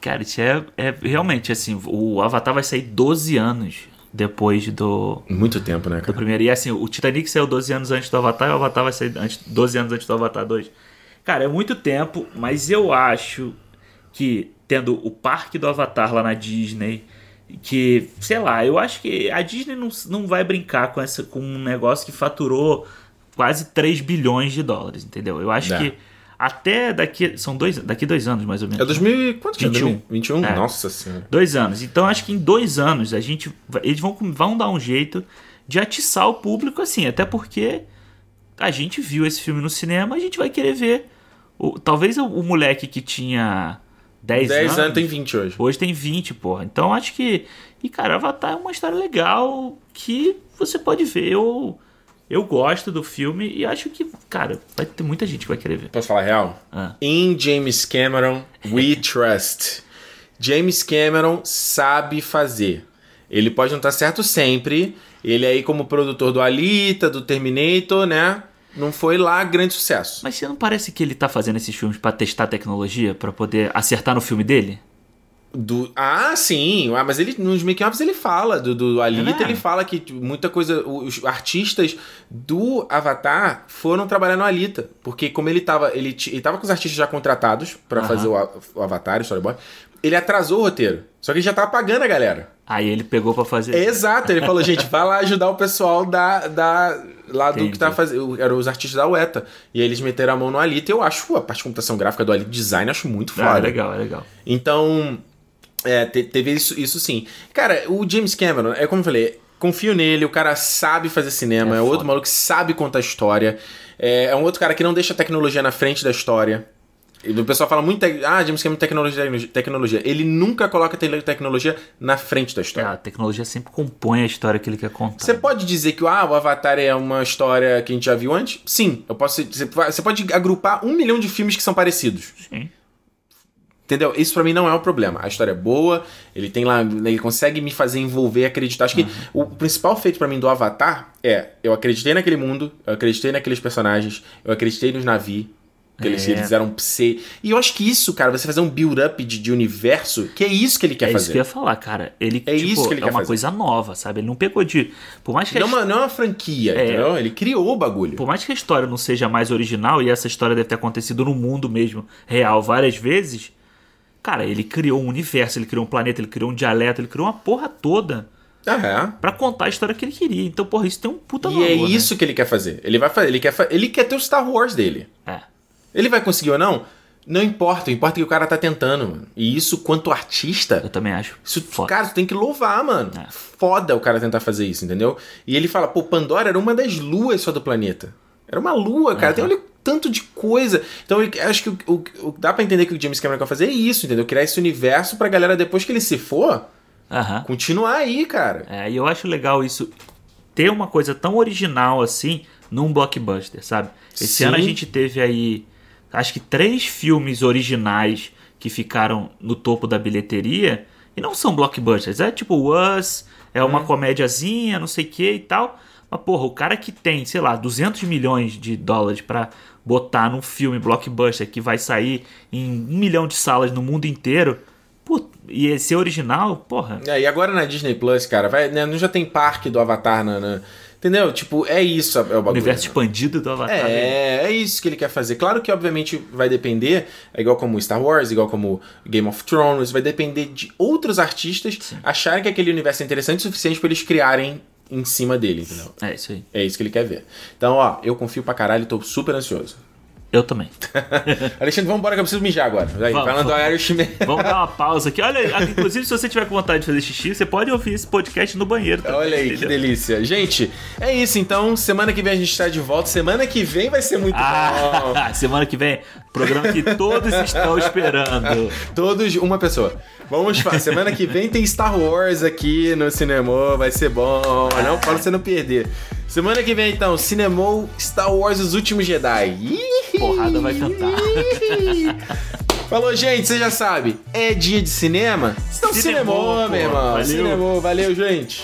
Cara, isso é, é realmente assim. O Avatar vai sair 12 anos depois do, Muito tempo, né, do cara? primeiro. E assim, o Titanic saiu 12 anos antes do Avatar e o Avatar vai sair antes, 12 anos antes do Avatar 2. Cara, é muito tempo, mas eu acho que tendo o parque do Avatar lá na Disney, que, sei lá, eu acho que a Disney não, não vai brincar com, essa, com um negócio que faturou quase 3 bilhões de dólares, entendeu? Eu acho É. que até daqui. São dois, daqui dois anos, mais ou menos. É 2000 e- quanto que é? 21. 21? É. Nossa senhora. Dois anos. Então acho que em dois anos a gente. Eles vão, vão dar um jeito de atiçar o público assim. Até porque a gente viu esse filme no cinema, a gente vai querer ver. O, talvez o, o moleque que tinha 10, 10 anos. anos tem 20 hoje. Hoje tem 20, porra. Então acho que. E, cara, Avatar é uma história legal que você pode ver. Eu, eu gosto do filme e acho que, cara, vai ter muita gente que vai querer ver. Posso falar real? Ah. Em James Cameron, we (laughs) trust. James Cameron sabe fazer. Ele pode não estar certo sempre. Ele aí, como produtor do Alita, do Terminator, né? Não foi lá grande sucesso. Mas você não parece que ele tá fazendo esses filmes pra testar tecnologia, pra poder acertar no filme dele? Do... Ah, sim. Ah, mas ele nos make-ups ele fala do, do Alita, É. ele fala que muita coisa. Os artistas do Avatar foram trabalhar no Alita. Porque como ele tava. Ele, ele tava com os artistas já contratados pra Aham. fazer o, o Avatar, o storyboard. Ele atrasou o roteiro. Só que ele já tava pagando a galera. Aí ele pegou pra fazer. Exato, ele falou, gente, vai lá ajudar o pessoal da. da lá do Entendi. que tá fazendo. Eram os artistas da UETA. E aí eles meteram a mão no Alita. E eu acho a parte de computação gráfica do Alita, design, acho muito Ah, foda. é legal, é legal. Então, é, te- teve isso, isso sim. Cara, o James Cameron, é como eu falei, confio nele, o cara sabe fazer cinema, É é, outro maluco que sabe contar história, é, é um outro cara que não deixa a tecnologia na frente da história. O pessoal fala muito, ah, James Cameron, tecnologia, tecnologia. Ele nunca coloca te- tecnologia na frente da É, história. a tecnologia sempre compõe a história que ele quer contar. Você pode dizer que ah, o Avatar é uma história que a gente já viu antes? Sim. Eu posso, você pode agrupar um milhão de filmes que são parecidos. Sim. Entendeu? Isso pra mim não é um problema. A história é boa, ele tem lá, ele consegue me fazer envolver, acreditar. Acho que o principal feito pra mim do Avatar é eu acreditei naquele mundo, eu acreditei naqueles personagens, eu acreditei nos navios. Que eles, É. eles eram pse. E eu acho que isso, cara, você fazer um build-up de, de universo, que é isso que ele quer é isso fazer. que eu ia falar, cara. Ele, É tipo, isso que ele é quer uma fazer. coisa nova, sabe? Ele não pegou de. Por mais que a Não, é uma, não é uma franquia, É. entendeu? Ele criou o bagulho. Por mais que a história não seja mais original, e essa história deve ter acontecido no mundo mesmo, real, várias vezes, cara, ele criou um universo, ele criou um planeta, ele criou um dialeto, ele criou uma porra toda Ah, Pra contar a história que ele queria. Então, porra, isso tem um puta é. E valor, é né? isso que ele quer fazer. Ele vai fazer, ele quer, fa- ele quer ter o Star Wars dele. É. Ele vai conseguir ou não? Não importa, importa é que o cara tá tentando, mano. E isso, quanto artista, Eu também acho. Isso, Foda. cara, tu tem que louvar, mano. É. Foda o cara tentar fazer isso, entendeu? E ele fala, pô, Pandora era uma das luas só do planeta. Era uma lua, cara. Tem olha tanto de coisa. Então, eu acho que o, o- o- dá pra entender que o James Cameron quer fazer é isso, entendeu? Criar esse universo pra galera, depois que ele se for, Aham. continuar aí, cara. É, e eu acho legal isso. Ter uma coisa tão original assim num blockbuster, sabe? Esse Sim. ano a gente teve aí, acho que três filmes originais que ficaram no topo da bilheteria e não são blockbusters. É tipo Us, é uma comédiazinha, não sei o que e tal. Mas, porra, o cara que tem, sei lá, 200 milhões de dólares pra botar num filme blockbuster que vai sair em um milhão de salas no mundo inteiro, e ser original, porra, É, e agora na Disney Plus, cara, vai, né, não já tem parque do Avatar na. na- entendeu? Tipo, é isso é o bagulho. universo né? expandido do Avatar. né? É, é isso que ele quer fazer. Claro que, obviamente, vai depender, é igual como Star Wars, igual como Game of Thrones, vai depender de outros artistas acharem que aquele universo é interessante o suficiente pra eles criarem em cima dele, entendeu? É isso aí. É isso que ele quer ver. Então, ó, eu confio pra caralho tô super ansioso. Eu também. (laughs) Alexandre, vamos embora que eu preciso mijar agora. Vai, Vamos, falando do vamos. Irishman. Vamos dar uma pausa aqui. Olha, (laughs) inclusive, se você tiver com vontade de fazer xixi, você pode ouvir esse podcast no banheiro. também, Olha aí, que entendeu? delícia. Gente, é isso então. Semana que vem a gente tá de volta. Semana que vem vai ser muito bom. Ah, (laughs) semana que vem, programa que todos estão esperando. Todos, uma pessoa. Vamos falar. Semana que vem tem Star Wars aqui no Cinemô. Vai ser bom. Não para você não perder. Semana que vem, então, Cinemô Star Wars Os Últimos Jedi. Porrada vai cantar. Falou, gente, você já sabe. É dia de cinema? Então, Cinemô, pô. meu irmão. Valeu. Cinemô, valeu, gente.